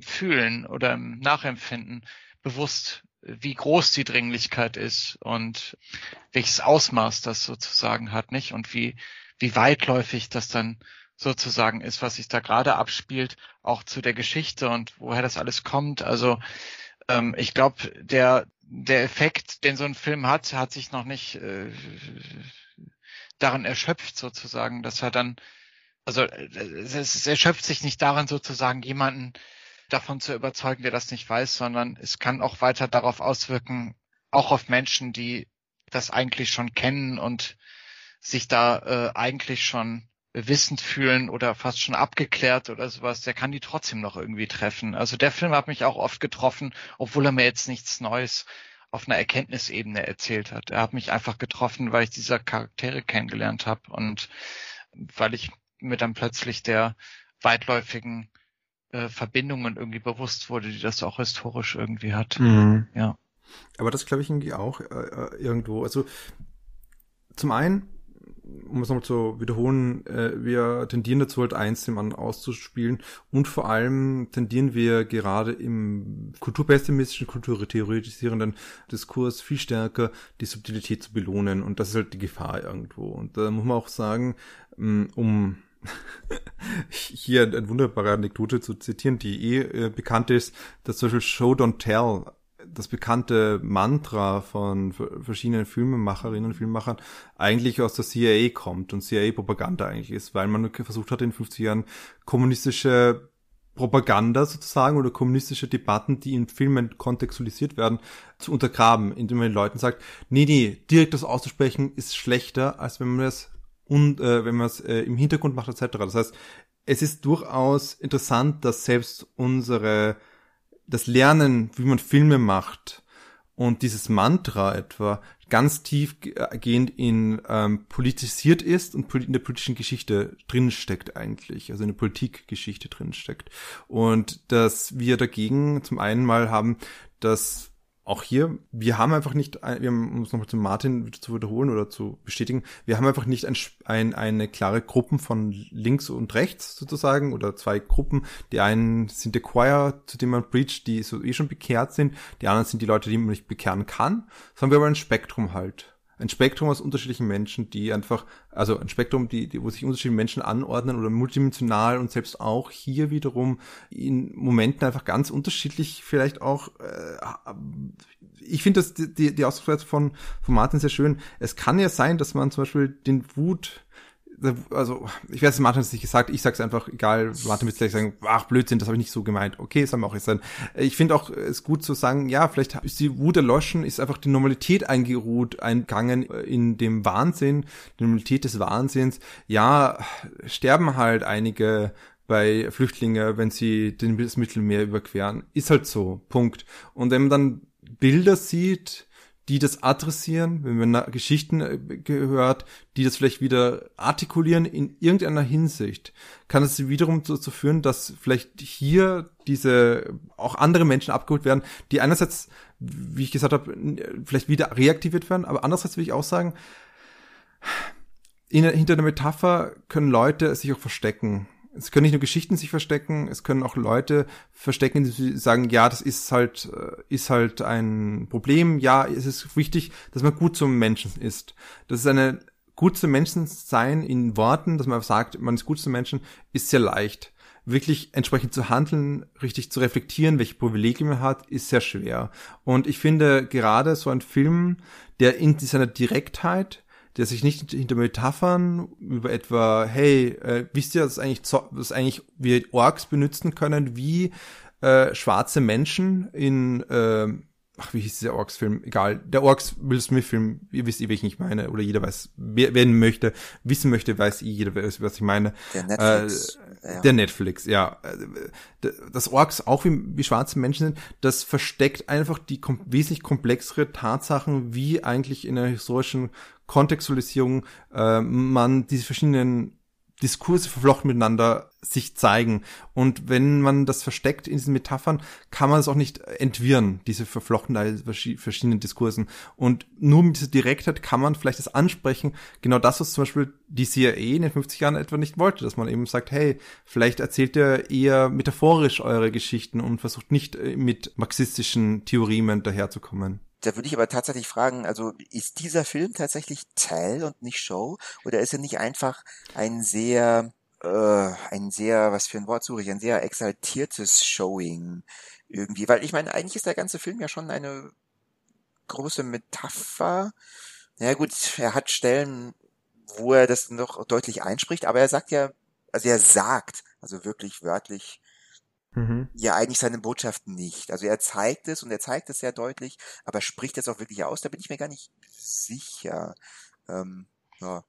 Fühlen oder im Nachempfinden bewusst, wie groß die Dringlichkeit ist und welches Ausmaß das sozusagen hat, nicht? Und wie, wie weitläufig das dann sozusagen ist, was sich da gerade abspielt, auch zu der Geschichte und woher das alles kommt. Also ähm, ich glaube, der, der Effekt, den so ein Film hat, hat sich noch nicht äh, daran erschöpft sozusagen, dass er dann, also es, es erschöpft sich nicht daran sozusagen jemanden davon zu überzeugen, der das nicht weiß, sondern es kann auch weiter darauf auswirken, auch auf Menschen, die das eigentlich schon kennen und sich da äh, eigentlich schon wissend fühlen oder fast schon abgeklärt oder sowas, der kann die trotzdem noch irgendwie treffen. Also der Film hat mich auch oft getroffen, obwohl er mir jetzt nichts Neues auf einer Erkenntnisebene erzählt hat. Er hat mich einfach getroffen, weil ich diese Charaktere kennengelernt habe und weil ich mir dann plötzlich der weitläufigen äh, Verbindungen irgendwie bewusst wurde, die das auch historisch irgendwie hat. Mhm. Ja. Aber das glaube ich irgendwie auch äh, äh, irgendwo. Also zum einen um es nochmal zu wiederholen, äh, wir tendieren dazu, halt eins dem anderen auszuspielen und vor allem tendieren wir gerade im kulturpessimistischen, kulturtheoretisierenden Diskurs viel stärker die Subtilität zu belohnen und das ist halt die Gefahr irgendwo. Und da muss man auch sagen, mm, um hier eine wunderbare Anekdote zu zitieren, die eh äh, bekannt ist, dass zum Beispiel Show Don't Tell das bekannte Mantra von verschiedenen Filmemacherinnen und Filmemachern eigentlich aus der CIA kommt und CIA-Propaganda eigentlich ist, weil man versucht hat in den 50 Jahren kommunistische Propaganda sozusagen oder kommunistische Debatten, die in Filmen kontextualisiert werden, zu untergraben, indem man den Leuten sagt, nee, nee, direkt das auszusprechen ist schlechter, als wenn man es und äh, wenn man es äh, im Hintergrund macht etc. Das heißt, es ist durchaus interessant, dass selbst unsere das Lernen, wie man Filme macht und dieses Mantra etwa ganz tiefgehend in ähm, politisiert ist und in der politischen Geschichte drinsteckt eigentlich, also in der Politikgeschichte drinsteckt. Und dass wir dagegen zum einen mal haben, dass auch hier, wir haben einfach nicht, wir haben, um es nochmal zu Martin zu wiederholen oder zu bestätigen, wir haben einfach nicht ein, ein, eine klare Gruppen von links und rechts sozusagen oder zwei Gruppen. Die einen sind der Choir, zu dem man preacht, die so eh schon bekehrt sind. Die anderen sind die Leute, die man nicht bekehren kann. Sondern wir haben ein Spektrum halt ein Spektrum aus unterschiedlichen Menschen, die einfach, also ein Spektrum, die, die, wo sich unterschiedliche Menschen anordnen oder multidimensional und selbst auch hier wiederum in Momenten einfach ganz unterschiedlich vielleicht auch, äh, ich finde das, die, die Ausdrucksweise von, von Martin sehr schön. Es kann ja sein, dass man zum Beispiel den Wut also ich weiß, Martin hat es nicht gesagt, ich sag's einfach, egal, Martin wird gleich sagen, ach Blödsinn, das habe ich nicht so gemeint. Okay, haben wir auch jetzt sein. Ich finde auch es gut zu sagen, ja, vielleicht ist die Wut erloschen, ist einfach die Normalität eingeruht, eingegangen in dem Wahnsinn, die Normalität des Wahnsinns. Ja, sterben halt einige bei Flüchtlingen, wenn sie das Mittelmeer überqueren. Ist halt so, Punkt. Und wenn man dann Bilder sieht, die das adressieren, wenn man Geschichten äh, gehört, die das vielleicht wieder artikulieren in irgendeiner Hinsicht, kann es wiederum dazu führen, dass vielleicht hier diese auch andere Menschen abgeholt werden, die einerseits, wie ich gesagt habe, vielleicht wieder reaktiviert werden, aber andererseits will ich auch sagen, in, hinter der Metapher können Leute sich auch verstecken es können nicht nur Geschichten sich verstecken, es können auch Leute verstecken, die sagen, ja, das ist halt, äh, ist halt ein Problem. Ja, es ist wichtig, dass man gut zum Menschen ist. Das ist eine gut zum Menschen sein in Worten, dass man sagt, man ist gut zum Menschen, ist sehr leicht. Wirklich entsprechend zu handeln, richtig zu reflektieren, welche Privilegien man hat, ist sehr schwer. Und ich finde gerade so ein Film, der in seiner Direktheit der sich nicht hinter Metaphern über etwa, hey, äh, wisst ihr, dass eigentlich, dass eigentlich wir Orks benutzen können, wie äh, schwarze Menschen in, äh, ach, wie hieß dieser Orks-Film? Egal, der Orks-Will Smith-Film, ihr wisst eh, welchen ich meine, oder jeder weiß, wer, wer möchte, wissen möchte, weiß eh jeder, weiß, was ich meine. Der Netflix. Äh, ja. Der Netflix, ja. Äh, das Orks, auch wie, wie schwarze Menschen sind, das versteckt einfach die kom wesentlich komplexere Tatsachen, wie eigentlich in einer historischen Kontextualisierung äh, man diese verschiedenen Diskurse verflochten miteinander sich zeigen. Und wenn man das versteckt in diesen Metaphern, kann man es auch nicht entwirren, diese Verflochtenheit verschiedenen Diskursen. Und nur mit dieser Direktheit kann man vielleicht das ansprechen, genau das, was zum Beispiel die CIA in den 50 Jahren etwa nicht wollte, dass man eben sagt, hey, vielleicht erzählt ihr eher metaphorisch eure Geschichten und versucht nicht äh, mit marxistischen Theoremen daherzukommen. Da würde ich aber tatsächlich fragen, also ist dieser Film tatsächlich Tell und nicht Show? Oder ist er nicht einfach ein sehr, äh, ein sehr, was für ein Wort suche ich, ein sehr exaltiertes Showing irgendwie? Weil ich meine, eigentlich ist der ganze Film ja schon eine große Metapher. Na ja, gut, er hat Stellen, wo er das noch deutlich einspricht, aber er sagt ja, also er sagt, also wirklich wörtlich, mhm. ja eigentlich seine Botschaft nicht. Also er zeigt es und er zeigt es sehr deutlich, aber spricht es auch wirklich aus, da bin ich mir gar nicht sicher. Ähm, ja.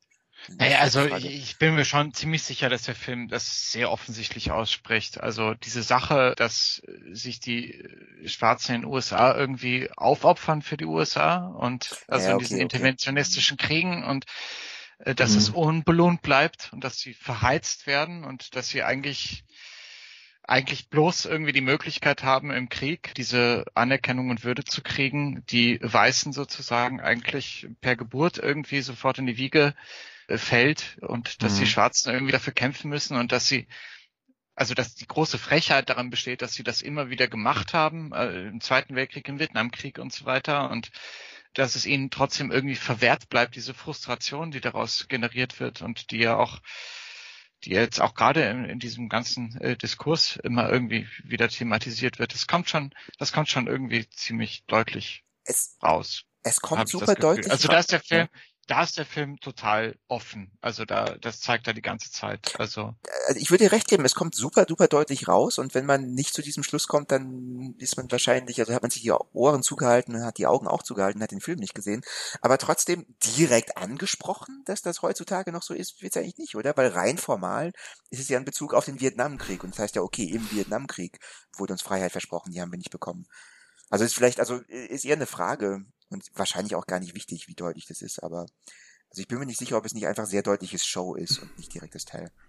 Naja, also ich, ich bin mir schon ziemlich sicher, dass der Film das sehr offensichtlich ausspricht. Also diese Sache, dass sich die Schwarzen in den USA irgendwie aufopfern für die USA und also ja, okay, in diesen okay. interventionistischen Kriegen und äh, dass mhm. es unbelohnt bleibt und dass sie verheizt werden und dass sie eigentlich eigentlich bloß irgendwie die Möglichkeit haben, im Krieg diese Anerkennung und Würde zu kriegen, die Weißen sozusagen eigentlich per Geburt irgendwie sofort in die Wiege äh, fällt und dass mhm. die Schwarzen irgendwie dafür kämpfen müssen und dass sie also dass die große Frechheit daran besteht, dass sie das immer wieder gemacht haben, äh, im Zweiten Weltkrieg, im Vietnamkrieg und so weiter und dass es ihnen trotzdem irgendwie verwehrt bleibt, diese Frustration, die daraus generiert wird und die ja auch die jetzt auch gerade in, in diesem ganzen äh, Diskurs immer irgendwie wieder thematisiert wird. Das kommt schon, das kommt schon irgendwie ziemlich deutlich es, raus. Es kommt super deutlich. Also da ist der Film, da ist der Film total offen. Also da, das zeigt er die ganze Zeit. Also. also ich würde dir recht geben, es kommt super duper deutlich raus und wenn man nicht zu diesem Schluss kommt, dann ist man wahrscheinlich, also hat man sich die Ohren zugehalten, hat die Augen auch zugehalten, hat den Film nicht gesehen. Aber trotzdem direkt angesprochen, dass das heutzutage noch so ist, wird es eigentlich nicht, oder? Weil rein formal ist es ja in Bezug auf den Vietnamkrieg und das heißt ja, okay, im Vietnamkrieg wurde uns Freiheit versprochen, die haben wir nicht bekommen. Also ist vielleicht, also ist eher eine Frage, und wahrscheinlich auch gar nicht wichtig, wie deutlich das ist, aber also ich bin mir nicht sicher, ob es nicht einfach sehr deutliches Show ist und nicht direktes Teil.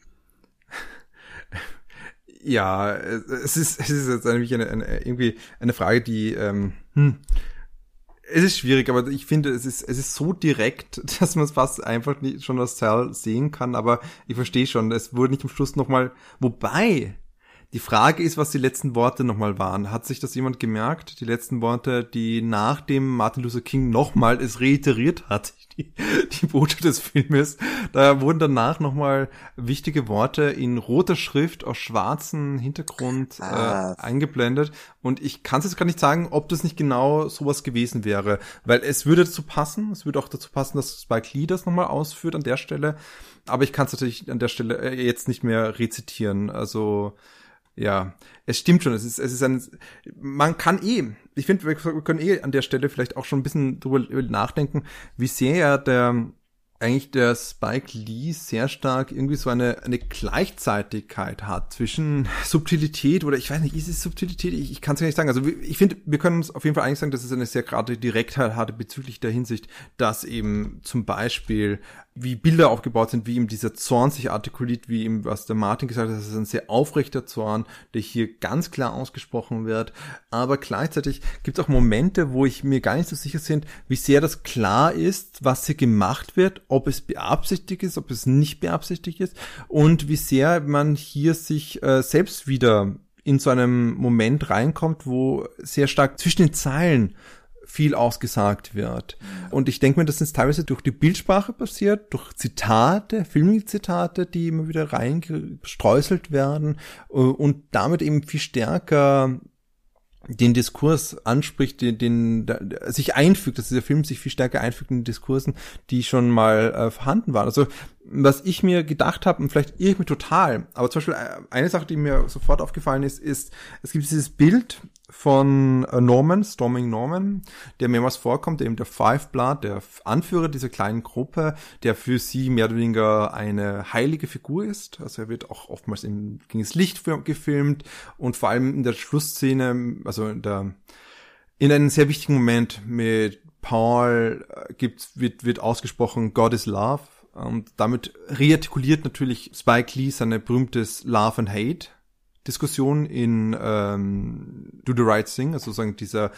Ja, es ist, es ist jetzt nämlich eine, eine, irgendwie eine Frage, die, ähm, hm, es ist schwierig, aber ich finde, es ist, es ist so direkt, dass man es fast einfach nicht schon als Teil sehen kann, aber ich verstehe schon, es wurde nicht am Schluss nochmal, wobei, die Frage ist, was die letzten Worte nochmal waren. Hat sich das jemand gemerkt? Die letzten Worte, die nachdem Martin Luther King nochmal es reiteriert hat, die, die Botschaft des Filmes, da wurden danach nochmal wichtige Worte in roter Schrift auf schwarzem Hintergrund äh, ah. äh, eingeblendet. Und ich kann es jetzt gar nicht sagen, ob das nicht genau sowas gewesen wäre. Weil es würde dazu passen, es würde auch dazu passen, dass Spike Lee das nochmal ausführt an der Stelle. Aber ich kann es natürlich an der Stelle äh, jetzt nicht mehr rezitieren. Also ja, es stimmt schon. Es ist, es ist ein, man kann eh, ich finde, wir können eh an der Stelle vielleicht auch schon ein bisschen drüber nachdenken, wie sehr der eigentlich der Spike Lee sehr stark irgendwie so eine, eine Gleichzeitigkeit hat zwischen Subtilität oder ich weiß nicht, ist es Subtilität? Ich, ich kann es gar nicht sagen. Also ich finde, wir können uns auf jeden Fall eigentlich sagen, dass es eine sehr gerade Direktheit hatte bezüglich der Hinsicht, dass eben zum Beispiel wie Bilder aufgebaut sind, wie ihm dieser Zorn sich artikuliert, wie ihm, was der Martin gesagt hat, das ist ein sehr aufrechter Zorn, der hier ganz klar ausgesprochen wird. Aber gleichzeitig gibt es auch Momente, wo ich mir gar nicht so sicher bin, wie sehr das klar ist, was hier gemacht wird, ob es beabsichtigt ist, ob es nicht beabsichtigt ist und wie sehr man hier sich äh, selbst wieder in so einem Moment reinkommt, wo sehr stark zwischen den Zeilen viel ausgesagt wird. Und ich denke mir, das ist teilweise durch die Bildsprache passiert, durch Zitate, Filmzitate, die immer wieder reingestreuselt werden äh, und damit eben viel stärker den Diskurs anspricht, den, den der, sich einfügt, dass dieser Film sich viel stärker einfügt in den Diskursen, die schon mal äh, vorhanden waren. Also was ich mir gedacht habe, und vielleicht irre ich mich total, aber zum Beispiel äh, eine Sache, die mir sofort aufgefallen ist, ist, es gibt dieses Bild von äh, Norman, Storming Norman, der mehrmals vorkommt, eben der Five Blood, der Anführer dieser kleinen Gruppe, der für sie mehr oder weniger eine heilige Figur ist. Also er wird auch oftmals in, gegen das Licht gefilmt und vor allem in der Schlussszene, also in der, in einem sehr wichtigen Moment mit Paul äh, gibt, wird, wird ausgesprochen, God is Love Und damit reartikuliert natürlich Spike Lee seine berühmtes Love and Hate Diskussion in ähm, Do the Right Thing, also sozusagen dieser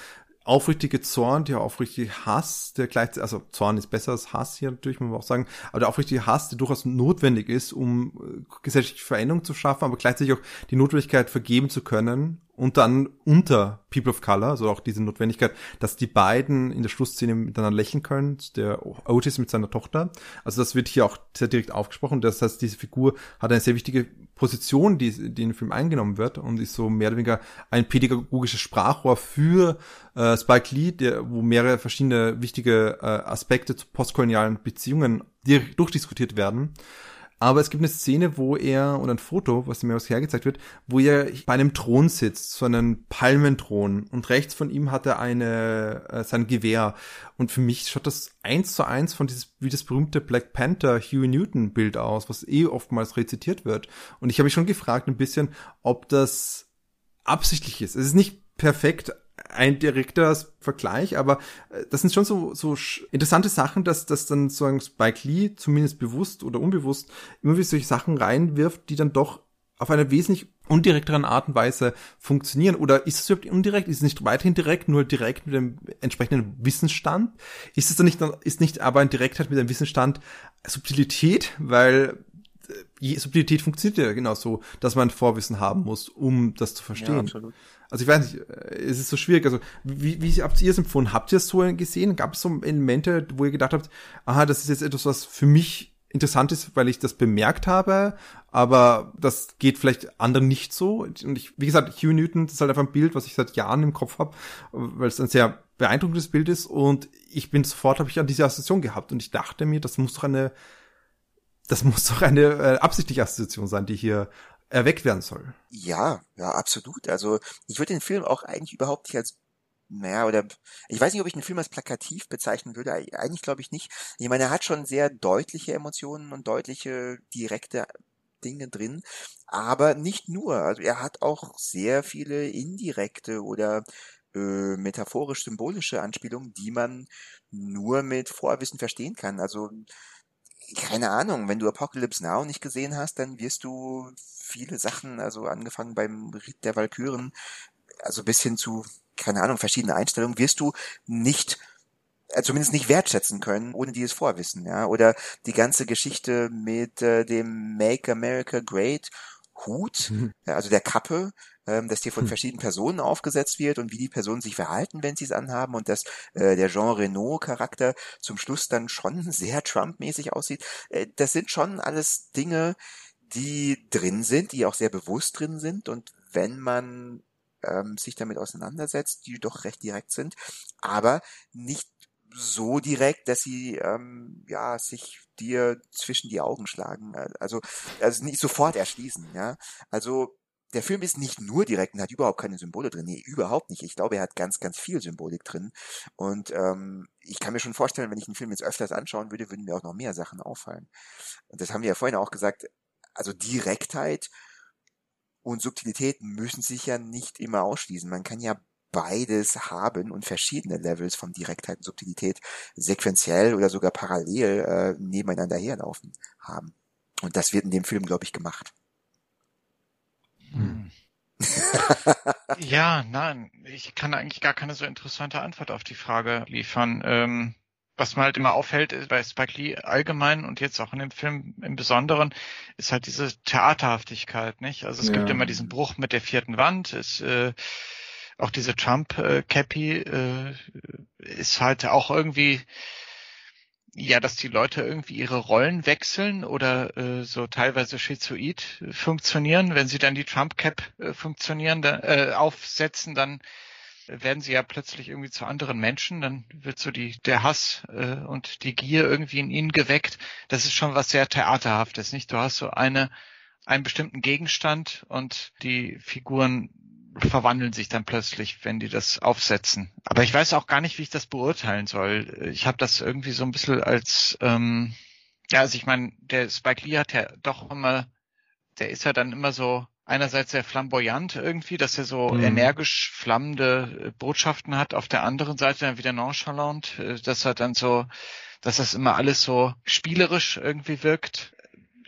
aufrichtige Zorn, der aufrichtige Hass, der gleich, also Zorn ist besser als Hass hier natürlich, muss man auch sagen, aber der aufrichtige Hass, der durchaus notwendig ist, um äh, gesellschaftliche Veränderung zu schaffen, aber gleichzeitig auch die Notwendigkeit vergeben zu können und dann unter People of Color, also auch diese Notwendigkeit, dass die beiden in der Schlussszene miteinander lächeln können, der Otis mit seiner Tochter. Also das wird hier auch sehr direkt aufgesprochen. Das heißt, diese Figur hat eine sehr wichtige Position, die, die in dem Film eingenommen wird und ist so mehr oder weniger ein pädagogisches Sprachrohr für äh, Spike Lee, der, wo mehrere verschiedene wichtige äh, Aspekte zu postkolonialen Beziehungen durchdiskutiert werden. Aber es gibt eine Szene, wo er, und ein Foto, was mir aus hergezeigt wird, wo er bei einem Thron sitzt, so einen Palmenthron. Und rechts von ihm hat er eine, äh, sein Gewehr. Und für mich schaut das eins zu eins von dieses, wie das berühmte Black Panther Huey Newton Bild aus, was eh oftmals rezitiert wird. Und ich habe mich schon gefragt ein bisschen, ob das absichtlich ist. Es ist nicht perfekt ein direkter Vergleich, aber äh, das sind schon so, so interessante Sachen, dass, dass dann so Spike Lee zumindest bewusst oder unbewusst immer wieder solche Sachen reinwirft, die dann doch auf einer wesentlich undirekteren Art und Weise funktionieren? Oder ist es überhaupt indirekt? Ist es nicht weiterhin direkt, nur direkt mit dem entsprechenden Wissensstand? Ist es dann nicht, ist nicht aber ein Direktheit mit dem Wissensstand Subtilität? Weil Subtilität funktioniert ja genau so, dass man Vorwissen haben muss, um das zu verstehen. Ja. Also ich weiß nicht, äh, es ist so schwierig. Also wie, wie habt ihr es empfunden? Habt ihr es so gesehen? Gab es so Elemente, wo ihr gedacht habt, aha, das ist jetzt etwas, was für mich interessant ist, weil ich das bemerkt habe, aber das geht vielleicht anderen nicht so. Und ich, wie gesagt, Hugh Newton, das ist halt einfach ein Bild, was ich seit Jahren im Kopf habe, weil es ein sehr beeindruckendes Bild ist und ich bin sofort, habe ich an diese Assoziation gehabt und ich dachte mir, das muss doch eine, das muss doch eine äh, absichtliche Assoziation sein, die hier erweckt werden soll. Ja, ja, absolut. Also ich würde den Film auch eigentlich überhaupt nicht als naja, oder ich weiß nicht, ob ich den Film als plakativ bezeichnen würde. Eigentlich glaube ich nicht. Ich meine, er hat schon sehr deutliche Emotionen und deutliche, direkte Dinge drin, aber nicht nur. Also er hat auch sehr viele indirekte oder äh, metaphorisch-symbolische Anspielungen, die man nur mit Vorwissen verstehen kann. Also keine Ahnung, wenn du Apocalypse Now nicht gesehen hast, dann wirst du viele Sachen, also angefangen beim Ried der Walküren, also bis hin zu, keine Ahnung, verschiedene Einstellungen, wirst du nicht äh, zumindest nicht wertschätzen können, ohne dieses Vorwissen, ja. Oder die ganze Geschichte mit äh, dem Make America Great Hut, mhm. also der Kappe, ähm, dass dir von hm. verschiedenen Personen aufgesetzt wird und wie die Personen sich verhalten, wenn sie es anhaben und dass äh, der Jean Renault Charakter zum Schluss dann schon sehr Trump-mäßig aussieht. Äh, das sind schon alles Dinge, die drin sind, die auch sehr bewusst drin sind und wenn man ähm, sich damit auseinandersetzt, die doch recht direkt sind, aber nicht so direkt, dass sie ähm, ja sich dir zwischen die Augen schlagen, also also nicht sofort erschließen, ja. Also der Film ist nicht nur direkt und hat überhaupt keine Symbole drin. Nee, überhaupt nicht. Ich glaube, er hat ganz, ganz viel Symbolik drin. Und ähm, ich kann mir schon vorstellen, wenn ich den Film jetzt öfters anschauen würde, würden mir auch noch mehr Sachen auffallen. Und das haben wir ja vorhin auch gesagt. Also Direktheit und Subtilität müssen sich ja nicht immer ausschließen. Man kann ja beides haben und verschiedene Levels von Direktheit und Subtilität sequenziell oder sogar parallel äh, nebeneinander herlaufen haben. Und das wird in dem Film, glaube ich, gemacht. Hm. ja, nein, ich kann eigentlich gar keine so interessante Antwort auf die Frage liefern. Ähm, was mir halt immer auffällt ist bei Spike Lee allgemein und jetzt auch in dem Film im Besonderen, ist halt diese Theaterhaftigkeit, nicht? Also es ja. gibt immer diesen Bruch mit der vierten Wand, es äh, auch diese Trump-Cappy äh, ist halt auch irgendwie ja, dass die Leute irgendwie ihre Rollen wechseln oder äh, so teilweise schizoid äh, funktionieren. Wenn sie dann die Trump Cap äh, funktionieren, da, äh, aufsetzen, dann werden sie ja plötzlich irgendwie zu anderen Menschen. Dann wird so die der Hass äh, und die Gier irgendwie in ihnen geweckt. Das ist schon was sehr theaterhaftes, nicht? Du hast so eine einen bestimmten Gegenstand und die Figuren verwandeln sich dann plötzlich, wenn die das aufsetzen. Aber ich weiß auch gar nicht, wie ich das beurteilen soll. Ich habe das irgendwie so ein bisschen als, ähm, ja, also ich meine, der Spike Lee hat ja doch immer, der ist ja dann immer so einerseits sehr flamboyant irgendwie, dass er so mhm. energisch flammende Botschaften hat, auf der anderen Seite dann wieder nonchalant, äh, dass er dann so dass das immer alles so spielerisch irgendwie wirkt,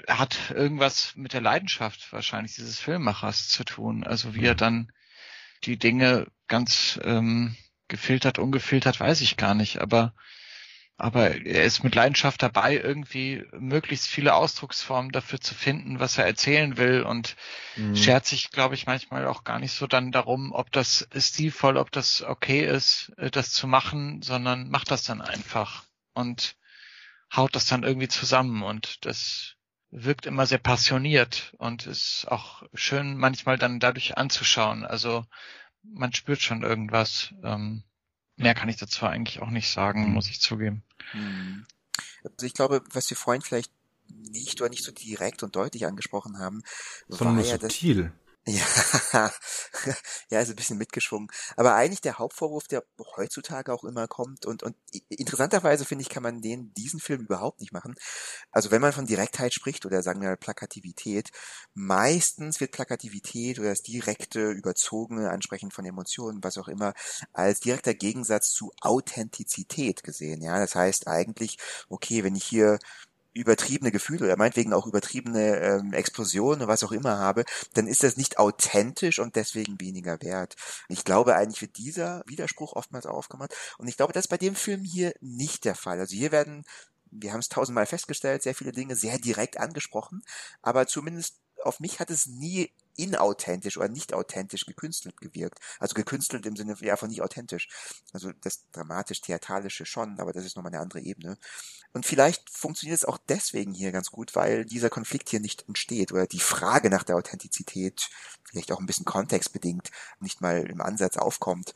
hat irgendwas mit der Leidenschaft wahrscheinlich dieses Filmemachers zu tun. Also wie er mhm. dann die Dinge ganz ähm, gefiltert, ungefiltert, weiß ich gar nicht, aber aber er ist mit Leidenschaft dabei, irgendwie möglichst viele Ausdrucksformen dafür zu finden, was er erzählen will und mhm. schert sich, glaube ich, manchmal auch gar nicht so dann darum, ob das stilvoll, ob das okay ist, äh, das zu machen, sondern macht das dann einfach und haut das dann irgendwie zusammen und das wirkt immer sehr passioniert und ist auch schön manchmal dann dadurch anzuschauen. Also man spürt schon irgendwas. Ähm, Mehr kann ich dazu eigentlich auch nicht sagen, mhm. muss ich zugeben. Mhm. Also ich glaube, was wir vorhin vielleicht nicht oder nicht so direkt und deutlich angesprochen haben, Sondern war ja subtil. Das, ja, ja, ist ein bisschen mitgeschwungen. Aber eigentlich der Hauptvorwurf, der heutzutage auch immer kommt und, und interessanterweise finde ich, kann man den, diesen Film überhaupt nicht machen. Also wenn man von Direktheit spricht oder sagen wir Plakativität, meistens wird Plakativität oder das direkte, überzogene Ansprechen von Emotionen, was auch immer, als direkter Gegensatz zu Authentizität gesehen. Ja, das heißt eigentlich, okay, wenn ich hier übertriebene Gefühle oder meinetwegen auch übertriebene ähm, Explosionen was auch immer habe, dann ist das nicht authentisch und deswegen weniger wert. Ich glaube eigentlich wird dieser Widerspruch oftmals aufgemacht und ich glaube, das ist bei dem Film hier nicht der Fall. Also hier werden wir haben es tausendmal festgestellt, sehr viele Dinge sehr direkt angesprochen, aber zumindest auf mich hat es nie inauthentisch oder nicht authentisch gekünstelt gewirkt. Also gekünstelt im Sinne ja von nicht authentisch. Also das dramatisch-theatralische schon, aber das ist nochmal eine andere Ebene. Und vielleicht funktioniert es auch deswegen hier ganz gut, weil dieser Konflikt hier nicht entsteht oder die Frage nach der Authentizität vielleicht auch ein bisschen kontextbedingt nicht mal im Ansatz aufkommt.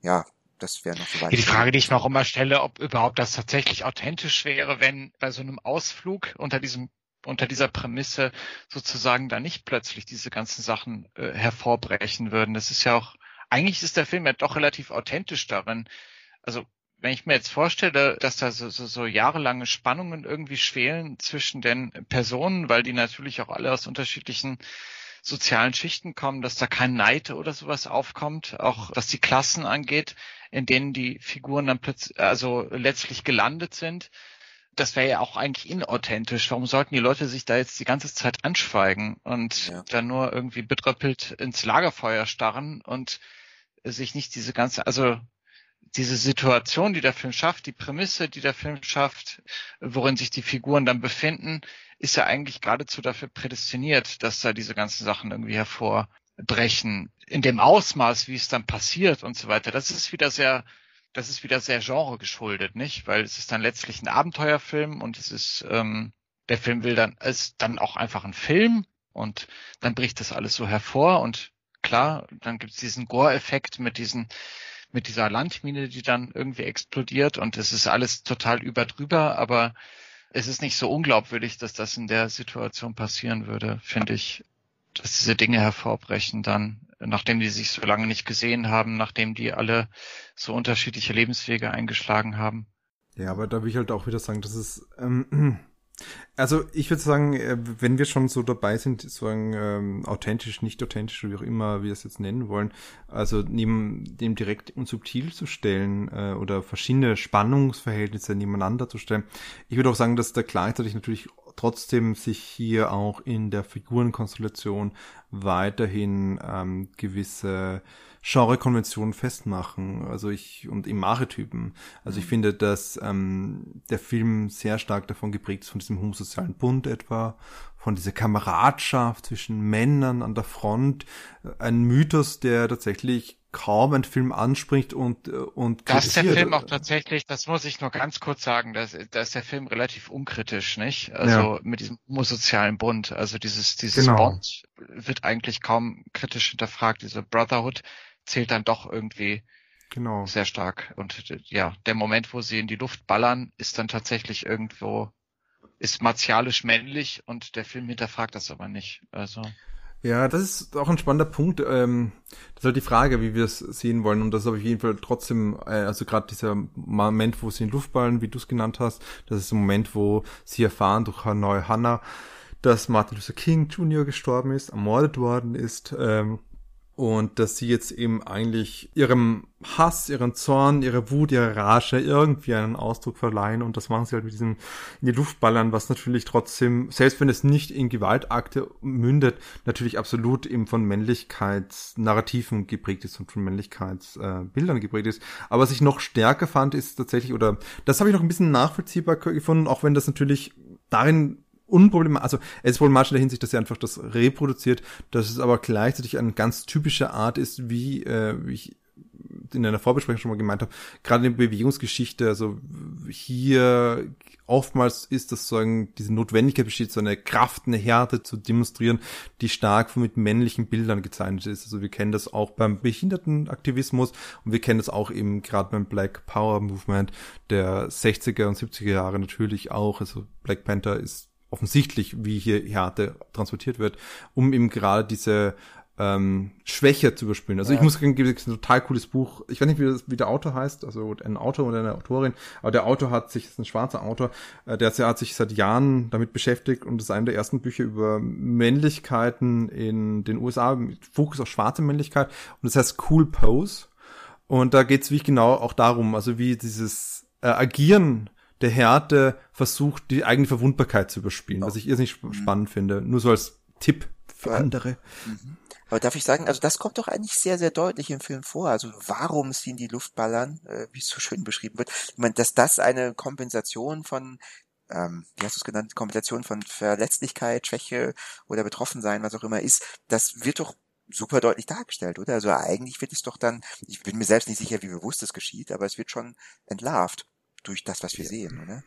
Ja, das wäre noch so weit. Die Frage, die ich mir auch immer stelle, ob überhaupt das tatsächlich authentisch wäre, wenn bei so einem Ausflug unter diesem unter dieser Prämisse sozusagen da nicht plötzlich diese ganzen Sachen äh, hervorbrechen würden. Das ist ja auch, eigentlich ist der Film ja doch relativ authentisch darin. Also wenn ich mir jetzt vorstelle, dass da so, so, so jahrelange Spannungen irgendwie schwelen zwischen den Personen, weil die natürlich auch alle aus unterschiedlichen sozialen Schichten kommen, dass da kein Neid oder sowas aufkommt, auch was die Klassen angeht, in denen die Figuren dann plötzlich, also letztlich gelandet sind das wäre ja auch eigentlich inauthentisch. Warum sollten die Leute sich da jetzt die ganze Zeit anschweigen und ja. dann nur irgendwie betröppelt ins Lagerfeuer starren und sich nicht diese ganze, also diese Situation, die der Film schafft, die Prämisse, die der Film schafft, worin sich die Figuren dann befinden, ist ja eigentlich geradezu dafür prädestiniert, dass da diese ganzen Sachen irgendwie hervorbrechen. In dem Ausmaß, wie es dann passiert und so weiter. Das ist wieder sehr das ist wieder sehr Genre geschuldet, nicht? Weil es ist dann letztlich ein Abenteuerfilm und es ist, ähm, der Film will dann, ist dann auch einfach ein Film und dann bricht das alles so hervor und klar, dann gibt es diesen Gore-Effekt mit diesen, mit dieser Landmine, die dann irgendwie explodiert und es ist alles total überdrüber, aber es ist nicht so unglaubwürdig, dass das in der Situation passieren würde, finde ich, dass diese Dinge hervorbrechen dann nachdem die sich so lange nicht gesehen haben, nachdem die alle so unterschiedliche Lebenswege eingeschlagen haben. Ja, aber da will ich halt auch wieder sagen, das ist, ähm, also ich würde sagen, äh, wenn wir schon so dabei sind, sagen ähm, authentisch, nicht authentisch, wie auch immer wir es jetzt nennen wollen, also neben dem direkt und subtil zu stellen äh, oder verschiedene Spannungsverhältnisse nebeneinander zu stellen, ich würde auch sagen, dass da gleichzeitig natürlich trotzdem sich hier auch in der Figurenkonstellation weiterhin ähm, gewisse Genrekonventionen festmachen, also ich und im Archetypen. Also ich mhm. finde, dass ähm, der Film sehr stark davon geprägt ist, von diesem homosozialen Bund etwa, von dieser Kameradschaft zwischen Männern an der Front, ein Mythos, der tatsächlich kaum ein Film anspricht und und Das ist der Film auch tatsächlich, das muss ich nur ganz kurz sagen, da ist der Film relativ unkritisch, nicht? Also ja. mit diesem homosozialen Bund, also dieses dieses genau. Bond wird eigentlich kaum kritisch hinterfragt, diese Brotherhood zählt dann doch irgendwie genau. sehr stark. Und ja, der Moment, wo sie in die Luft ballern, ist dann tatsächlich irgendwo, ist martialisch männlich und der Film hinterfragt das aber nicht. Also. Ja, das ist auch ein spannender Punkt. Ähm, das ist halt die Frage, wie wir es sehen wollen. Und das ist auf jeden Fall trotzdem, äh, also gerade dieser Moment, wo sie in Luft ballen, wie du es genannt hast, das ist ein Moment, wo sie erfahren durch Hanoi Hanna, dass Martin Luther King Jr. gestorben ist, ermordet worden ist. Ähm, und dass sie jetzt eben eigentlich ihrem Hass, ihren Zorn, ihre Wut, ihre Rage irgendwie einen Ausdruck verleihen und das machen sie halt mit diesen in die Luft ballern, was natürlich trotzdem, selbst wenn es nicht in Gewaltakte mündet, natürlich absolut eben von Männlichkeitsnarrativen geprägt ist und von Männlichkeitsbildern äh, geprägt ist. Aber was ich noch stärker fand, ist tatsächlich, oder das habe ich noch ein bisschen nachvollziehbar gefunden, auch wenn das natürlich darin unproblematisch, also es ist problematisch in der Hinsicht, dass er einfach das reproduziert, dass es aber gleichzeitig eine ganz typische Art ist, wie, äh, wie ich in einer Vorbesprechung schon mal gemeint habe, gerade in der Bewegungsgeschichte, also hier oftmals ist das so ein, diese Notwendigkeit besteht, so eine Kraft, eine Härte zu demonstrieren, die stark mit männlichen Bildern gezeichnet ist. Also wir kennen das auch beim Behindertenaktivismus und wir kennen das auch eben gerade beim Black Power Movement der 60er und 70er Jahre natürlich auch. Also Black Panther ist offensichtlich, wie hier Härte transportiert wird, um eben gerade diese ähm, Schwäche zu überspielen. Also ja. ich muss sagen, es ist ein total cooles Buch. Ich weiß nicht, wie, das, wie der Autor heißt, also ein Autor oder eine Autorin, aber der Autor hat sich, ist ein schwarzer Autor, äh, der hat sich seit Jahren damit beschäftigt und ist einer der ersten Bücher über Männlichkeiten in den USA, mit Fokus auf schwarze Männlichkeit und das heißt Cool Pose. Und da geht es wie genau auch darum, also wie dieses äh, Agieren der Härte versucht, die eigene Verwundbarkeit zu überspielen, oh. was ich irrsinnig mhm. spannend finde. Nur so als Tipp für ja. andere. Mhm. Aber darf ich sagen, also das kommt doch eigentlich sehr, sehr deutlich im Film vor. Also warum sie in die Luft ballern, äh, wie es so schön beschrieben wird. Ich meine, dass das eine Kompensation von ähm, wie hast du es genannt, Kompensation von Verletzlichkeit, Schwäche oder Betroffensein, was auch immer ist, das wird doch super deutlich dargestellt, oder? Also eigentlich wird es doch dann, ich bin mir selbst nicht sicher, wie bewusst das geschieht, aber es wird schon entlarvt durch das, was wir ja. sehen, oder?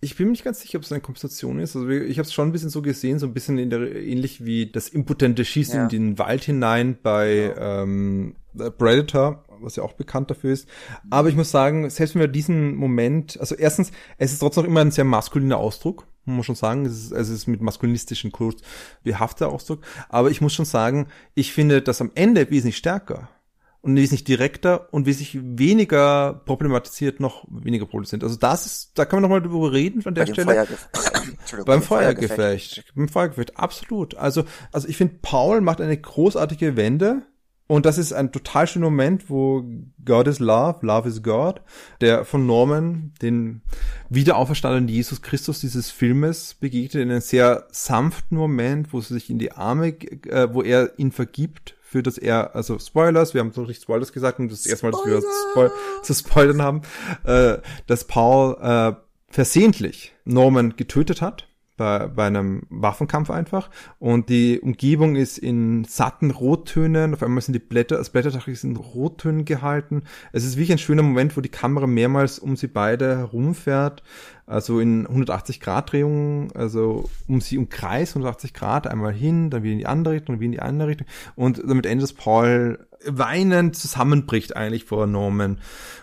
Ich bin mir nicht ganz sicher, ob es eine Kompensation ist. Also ich habe es schon ein bisschen so gesehen, so ein bisschen in der, ähnlich wie das impotente Schießen ja. in den Wald hinein bei ja. ähm, Predator, was ja auch bekannt dafür ist. Aber ich muss sagen, selbst wenn wir diesen Moment, also erstens, es ist trotzdem noch immer ein sehr maskuliner Ausdruck, muss man schon sagen. Es ist, es ist mit maskulinistischen Kurs behafteter Ausdruck. Aber ich muss schon sagen, ich finde das am Ende wesentlich stärker und wesentlich direkter und wesentlich weniger problematisiert noch weniger produziert. Also das ist, da kann man nochmal drüber reden von der Bei Stelle. Feuergef beim Feuergefecht. Beim Feuergefecht, absolut. Also, also ich finde, Paul macht eine großartige Wende. Und das ist ein total schöner Moment, wo God is Love, Love is God, der von Norman, den wiederauferstandenen Jesus Christus dieses Filmes begegnet, in einem sehr sanften Moment, wo sie sich in die Arme, äh, wo er ihn vergibt für das er, also Spoilers, wir haben noch nicht Spoilers gesagt und das ist erstmal, dass wir Spoil zu spoilern haben, äh, dass Paul äh, versehentlich Norman getötet hat bei, bei einem Waffenkampf einfach. Und die Umgebung ist in satten Rottönen. Auf einmal sind die Blätter, das Blätterdach ist in Rottönen gehalten. Es ist wirklich ein schöner Moment, wo die Kamera mehrmals um sie beide herumfährt. Also in 180 Grad Drehungen, also um sie umkreist 180 Grad, einmal hin, dann wieder in die andere Richtung, wieder in die andere Richtung. Und damit endet Paul weinend zusammenbricht eigentlich vor Norman.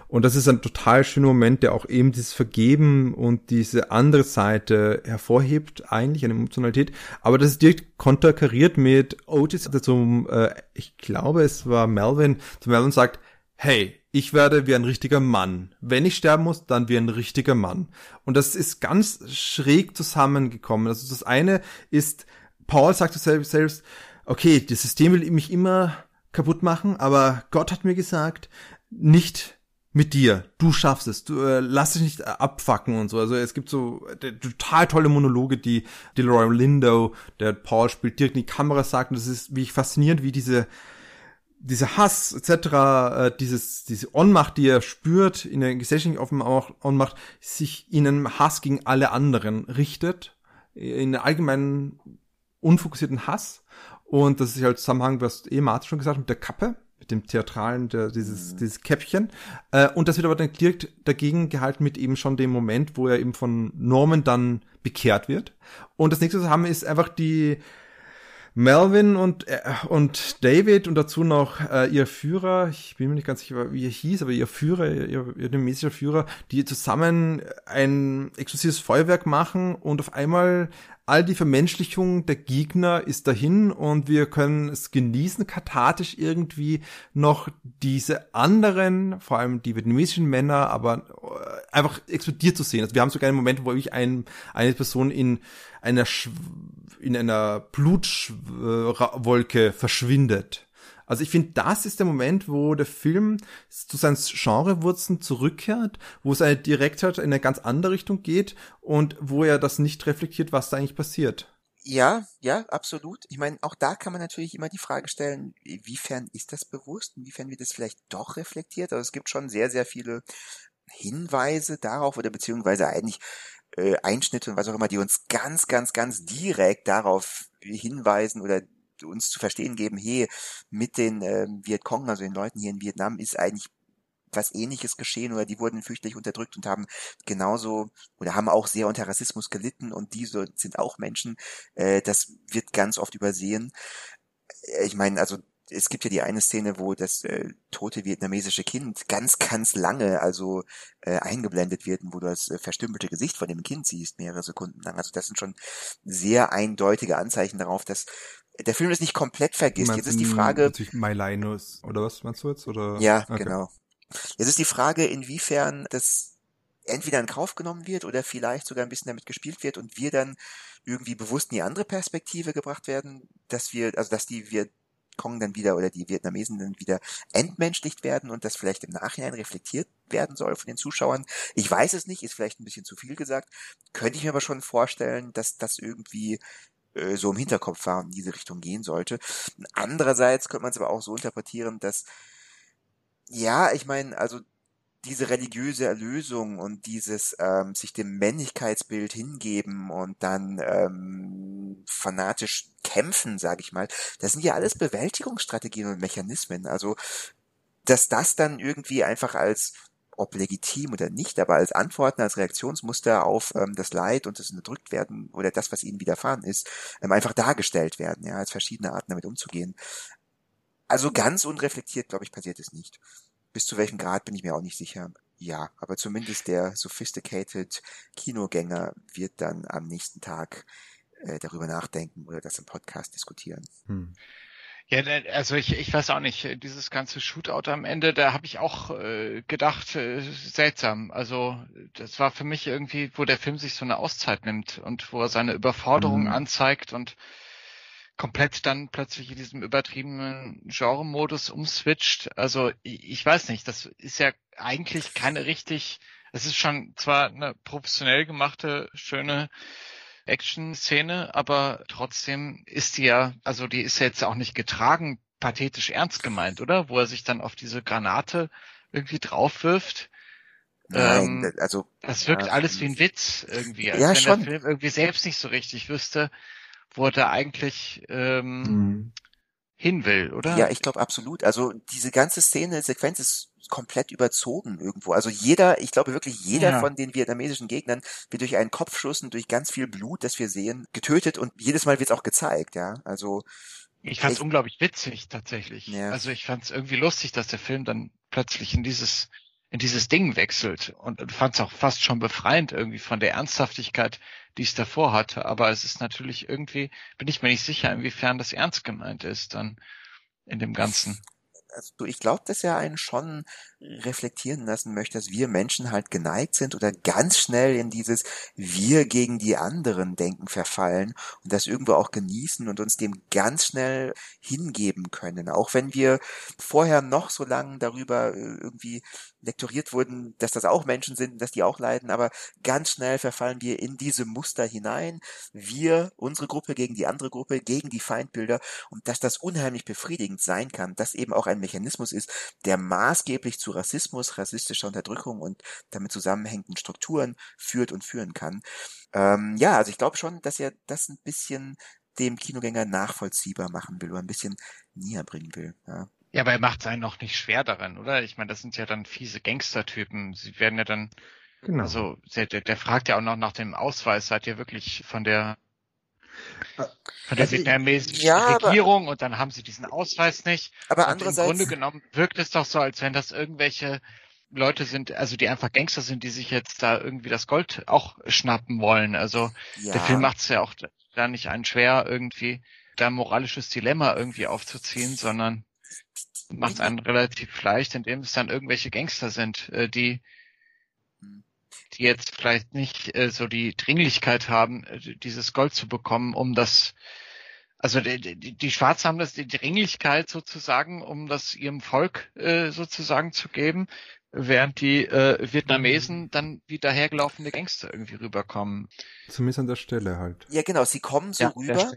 Und das ist ein total schöner Moment, der auch eben dieses Vergeben und diese andere Seite hervorhebt, eigentlich eine Emotionalität. Aber das ist direkt konterkariert mit Otis, der zum, äh, ich glaube, es war Melvin, zu Melvin sagt, hey, ich werde wie ein richtiger Mann. Wenn ich sterben muss, dann wie ein richtiger Mann. Und das ist ganz schräg zusammengekommen. Also das eine ist, Paul sagt selbst, selbst okay, das System will mich immer kaputt machen, aber Gott hat mir gesagt, nicht mit dir. Du schaffst es. Du äh, lass dich nicht abfacken und so. Also es gibt so äh, total tolle Monologe, die Delroy Lindo, der Paul spielt, direkt in die Kamera sagt. Und das ist wie faszinierend, wie diese diese Hass etc., äh, dieses diese Ohnmacht, die er spürt in der gesellschaftlichen Ohnmacht, sich in einem Hass gegen alle anderen richtet, in einem allgemeinen unfokussierten Hass. Und das ist halt Zusammenhang, was eh Martin schon gesagt hat, mit der Kappe mit dem Theatralen, der, dieses, mhm. dieses Käppchen. Äh, und das wird aber dann direkt dagegen gehalten mit eben schon dem Moment, wo er eben von Norman dann bekehrt wird. Und das nächste, was wir haben, ist einfach die Melvin und, äh, und David und dazu noch äh, ihr Führer, ich bin mir nicht ganz sicher, wie er hieß, aber ihr Führer, ihr, ihr nemesischer Führer, die zusammen ein exklusives Feuerwerk machen und auf einmal all die Vermenschlichung der Gegner ist dahin und wir können es genießen, kathartisch irgendwie noch diese anderen, vor allem die vietnamesischen Männer, aber äh, einfach explodiert zu sehen. Also wir haben sogar einen Moment, wo ich ein, eine Person in einer in einer Blutwolke verschwindet. Also ich finde, das ist der Moment, wo der Film zu seinen Genrewurzeln zurückkehrt, wo es halt direkt halt in eine ganz andere Richtung geht und wo er das nicht reflektiert, was da eigentlich passiert. Ja, ja, absolut. Ich meine, auch da kann man natürlich immer die Frage stellen, inwiefern ist das bewusst, inwiefern wird das vielleicht doch reflektiert? Also es gibt schon sehr, sehr viele Hinweise darauf oder beziehungsweise eigentlich äh, Einschnitte und was auch immer, die uns ganz, ganz, ganz direkt darauf hinweisen oder uns zu verstehen geben, hey, mit den äh, Vietcong, also den Leuten hier in Vietnam, ist eigentlich was ähnliches geschehen oder die wurden fürchterlich unterdrückt und haben genauso oder haben auch sehr unter Rassismus gelitten und diese sind auch Menschen. Äh, das wird ganz oft übersehen. Äh, ich meine, also es gibt ja die eine Szene, wo das äh, tote vietnamesische Kind ganz, ganz lange also äh, eingeblendet wird, wo du das äh, verstümmelte Gesicht von dem Kind siehst, mehrere Sekunden lang. Also das sind schon sehr eindeutige Anzeichen darauf, dass der Film es nicht komplett vergisst. Jetzt ist die Frage. My Linus, oder was meinst du jetzt? Oder? Ja, okay. genau. Jetzt ist die Frage, inwiefern das entweder in Kauf genommen wird oder vielleicht sogar ein bisschen damit gespielt wird und wir dann irgendwie bewusst in die andere Perspektive gebracht werden, dass wir, also dass die wir Kong dann wieder oder die Vietnamesen dann wieder entmenschlicht werden und das vielleicht im Nachhinein reflektiert werden soll von den Zuschauern. Ich weiß es nicht, ist vielleicht ein bisschen zu viel gesagt. Könnte ich mir aber schon vorstellen, dass das irgendwie äh, so im Hinterkopf war und in diese Richtung gehen sollte. Andererseits könnte man es aber auch so interpretieren, dass ja, ich meine, also diese religiöse Erlösung und dieses ähm, sich dem Männlichkeitsbild hingeben und dann ähm, fanatisch kämpfen, sage ich mal, das sind ja alles Bewältigungsstrategien und Mechanismen. Also dass das dann irgendwie einfach als ob legitim oder nicht, aber als Antworten, als Reaktionsmuster auf ähm, das Leid und das unterdrückt werden oder das, was ihnen widerfahren ist, ähm, einfach dargestellt werden, ja, als verschiedene Arten damit umzugehen. Also ganz unreflektiert, glaube ich, passiert es nicht. Bis zu welchem Grad bin ich mir auch nicht sicher. Ja, aber zumindest der sophisticated Kinogänger wird dann am nächsten Tag äh, darüber nachdenken oder das im Podcast diskutieren. Hm. Ja, also ich, ich weiß auch nicht, dieses ganze Shootout am Ende, da habe ich auch äh, gedacht, äh, seltsam. Also das war für mich irgendwie, wo der Film sich so eine Auszeit nimmt und wo er seine Überforderung mhm. anzeigt und komplett dann plötzlich in diesem übertriebenen Genre-Modus umswitcht. Also ich, ich weiß nicht, das ist ja eigentlich keine richtig, es ist schon zwar eine professionell gemachte, schöne Action-Szene, aber trotzdem ist die ja, also die ist ja jetzt auch nicht getragen, pathetisch ernst gemeint, oder? Wo er sich dann auf diese Granate irgendwie draufwirft. Nein, ähm, also das wirkt ja, alles wie ein Witz irgendwie, als ja, wenn schon. der Film irgendwie selbst nicht so richtig wüsste, wo er da eigentlich ähm, mhm. Hin will, oder? Ja, ich glaube absolut. Also diese ganze Szene, Sequenz ist komplett überzogen irgendwo. Also jeder, ich glaube wirklich jeder ja. von den vietnamesischen Gegnern wird durch einen Kopfschuss und durch ganz viel Blut, das wir sehen, getötet und jedes Mal wird es auch gezeigt, ja. Also ich fand es unglaublich witzig tatsächlich. Ja. Also ich fand es irgendwie lustig, dass der Film dann plötzlich in dieses in dieses Ding wechselt und fand es auch fast schon befreiend irgendwie von der Ernsthaftigkeit, die es davor hatte. Aber es ist natürlich irgendwie, bin ich mir nicht sicher, inwiefern das ernst gemeint ist dann in dem Ganzen also ich glaube, dass er einen schon reflektieren lassen möchte, dass wir Menschen halt geneigt sind oder ganz schnell in dieses wir gegen die anderen Denken verfallen und das irgendwo auch genießen und uns dem ganz schnell hingeben können. Auch wenn wir vorher noch so lange darüber äh, irgendwie lektoriert wurden, dass das auch Menschen sind, dass die auch leiden, aber ganz schnell verfallen wir in diese Muster hinein. Wir, unsere Gruppe gegen die andere Gruppe, gegen die Feindbilder und dass das unheimlich befriedigend sein kann, dass eben auch ein Mechanismus ist, der maßgeblich zu Rassismus, rassistischer Unterdrückung und damit zusammenhängenden Strukturen führt und führen kann. Ähm, ja, also ich glaube schon, dass er das ein bisschen dem Kinogänger nachvollziehbar machen will oder ein bisschen näher bringen will. Ja. Ja, aber er macht es einen noch nicht schwer darin, oder? Ich meine, das sind ja dann fiese Gangstertypen. Sie werden ja dann, genau. also der, der fragt ja auch noch nach dem Ausweis. Seid ihr wirklich von der von der also, vietnamesischen ja, Regierung aber, und dann haben sie diesen Ausweis nicht. Aber und andererseits im Grunde genommen wirkt es doch so, als wenn das irgendwelche Leute sind, also die einfach Gangster sind, die sich jetzt da irgendwie das Gold auch schnappen wollen. Also ja. der Film macht es ja auch da nicht einen schwer, irgendwie da ein moralisches Dilemma irgendwie aufzuziehen, sondern macht es einen relativ leicht, indem es dann irgendwelche Gangster sind, äh, die die jetzt vielleicht nicht äh, so die Dringlichkeit haben, äh, dieses Gold zu bekommen, um das Also die, die, die Schwarzen haben das die Dringlichkeit sozusagen, um das ihrem Volk äh, sozusagen zu geben, während die äh, Vietnamesen dann wie dahergelaufene Gangster irgendwie rüberkommen. Zumindest an der Stelle halt. Ja, genau, sie kommen so ja, rüber,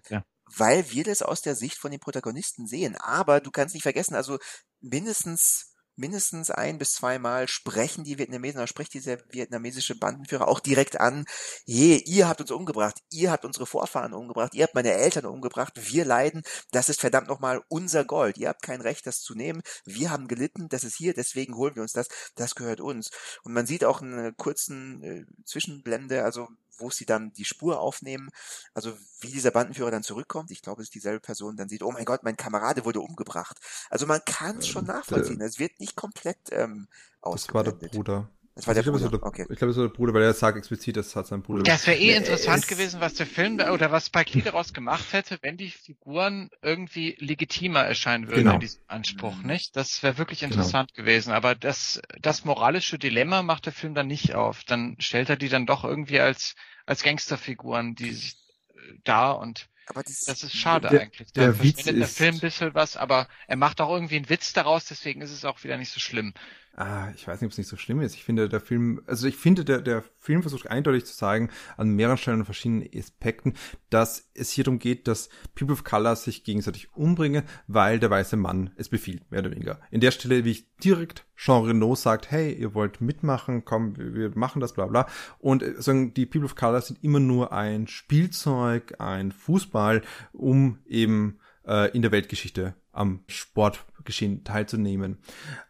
weil wir das aus der Sicht von den Protagonisten sehen. Aber du kannst nicht vergessen, also mindestens mindestens ein bis zweimal sprechen die Vietnamesen oder spricht dieser vietnamesische Bandenführer auch direkt an, je, ihr habt uns umgebracht, ihr habt unsere Vorfahren umgebracht, ihr habt meine Eltern umgebracht, wir leiden, das ist verdammt nochmal unser Gold, ihr habt kein Recht, das zu nehmen, wir haben gelitten, das ist hier, deswegen holen wir uns das, das gehört uns. Und man sieht auch eine kurzen äh, Zwischenblende, also wo sie dann die Spur aufnehmen, also wie dieser Bandenführer dann zurückkommt, ich glaube, es ist dieselbe Person, dann sieht, oh mein Gott, mein Kamerade wurde umgebracht. Also man kann es schon nachvollziehen, es wird nicht komplett ähm, Das war der Bruder. Das war der Bruder. Der, okay. Ich glaube, es war der Bruder, weil er sagt explizit, das hat sein Bruder. Das wäre eh interessant gewesen, was der Film oder was Spike Lee daraus gemacht hätte, wenn die Figuren irgendwie legitimer erscheinen würden genau. in diesem Anspruch, mhm. nicht? Das wäre wirklich genau. interessant genau. gewesen. Aber das, das moralische Dilemma macht der Film dann nicht auf. Dann stellt er die dann doch irgendwie als, als Gangsterfiguren, die sich äh, da und aber das, das ist schade der, eigentlich. Da der Witz ist, der Film ein bisschen was, aber er macht auch irgendwie einen Witz daraus, deswegen ist es auch wieder nicht so schlimm. Ah, ich weiß nicht, ob es nicht so schlimm ist. Ich finde, der Film, also ich finde, der, der Film versucht eindeutig zu zeigen, an mehreren Stellen und verschiedenen Aspekten, dass es hier darum geht, dass People of Color sich gegenseitig umbringen, weil der weiße Mann es befiehlt, mehr oder weniger. In der Stelle, wie ich direkt Jean Renault sagt, hey, ihr wollt mitmachen, komm, wir machen das, bla bla. Und äh, sagen, die People of Color sind immer nur ein Spielzeug, ein Fußball, um eben äh, in der Weltgeschichte am Sportgeschehen teilzunehmen.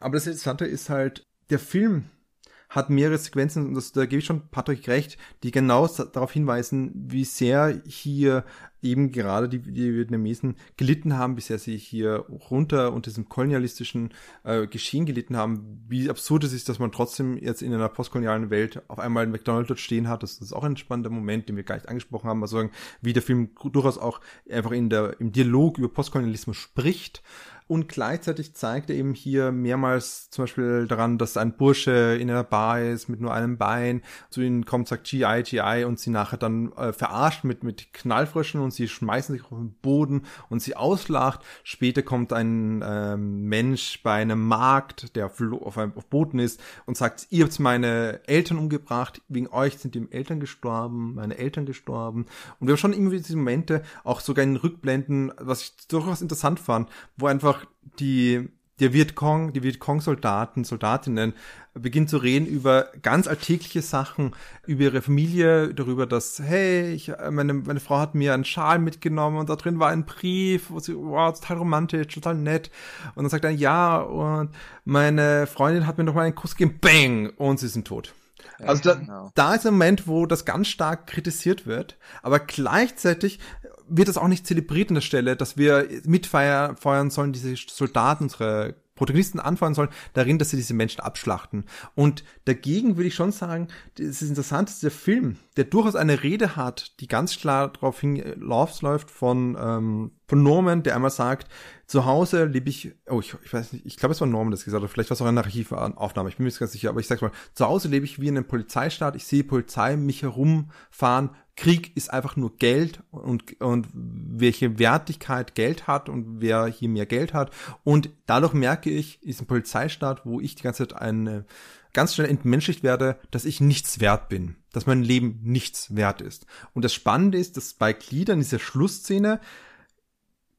Aber das Interessante ist halt, der Film hat mehrere Sequenzen, und das, da gebe ich schon Patrick recht, die genau darauf hinweisen, wie sehr hier eben gerade die, die Vietnamesen gelitten haben, wie sehr sie hier runter unter diesem kolonialistischen äh, Geschehen gelitten haben, wie absurd es ist, dass man trotzdem jetzt in einer postkolonialen Welt auf einmal ein McDonald's dort stehen hat. Das ist auch ein spannender Moment, den wir gar nicht angesprochen haben, also wie der Film durchaus auch einfach in der, im Dialog über Postkolonialismus spricht und gleichzeitig zeigt er eben hier mehrmals zum Beispiel daran, dass ein Bursche in einer Bar ist mit nur einem Bein, zu ihnen kommt, sagt GI, GI und sie nachher dann äh, verarscht mit, mit Knallfröschen und sie schmeißen sich auf den Boden und sie auslacht. Später kommt ein ähm, Mensch bei einem Markt, der auf, auf einem auf Boden ist und sagt, ihr habt meine Eltern umgebracht, wegen euch sind die Eltern gestorben, meine Eltern gestorben. Und wir haben schon irgendwie diese Momente, auch sogar in Rückblenden, was ich durchaus interessant fand, wo einfach die der Vietcong, die Vietcong-Soldaten, Soldatinnen beginnen zu reden über ganz alltägliche Sachen, über ihre Familie, darüber, dass, hey, ich, meine, meine Frau hat mir einen Schal mitgenommen und da drin war ein Brief, wo sie, wow, total romantisch, total nett. Und dann sagt er, ja, und meine Freundin hat mir noch mal einen Kuss gegeben, bang, und sie sind tot. Also da, genau. da ist ein Moment, wo das ganz stark kritisiert wird, aber gleichzeitig wird das auch nicht zelebriert an der Stelle, dass wir mitfeuern sollen, diese Soldaten, unsere Protagonisten anfangen sollen, darin, dass sie diese Menschen abschlachten. Und dagegen würde ich schon sagen, es ist interessant, dass der Film, der durchaus eine Rede hat, die ganz klar darauf hinausläuft von, ähm, von Norman, der einmal sagt, zu Hause lebe ich, oh, ich, ich weiß nicht, ich glaube, es war Norman, das gesagt hat, vielleicht war es auch eine Archivaufnahme, ich bin mir nicht ganz sicher, aber ich sag's mal, zu Hause lebe ich wie in einem Polizeistaat, ich sehe Polizei mich herumfahren, Krieg ist einfach nur Geld und, und welche Wertigkeit Geld hat und wer hier mehr Geld hat. Und dadurch merke ich, ist ein Polizeistaat, wo ich die ganze Zeit eine, ganz schnell entmenschlicht werde, dass ich nichts wert bin, dass mein Leben nichts wert ist. Und das Spannende ist, dass dann in dieser Schlussszene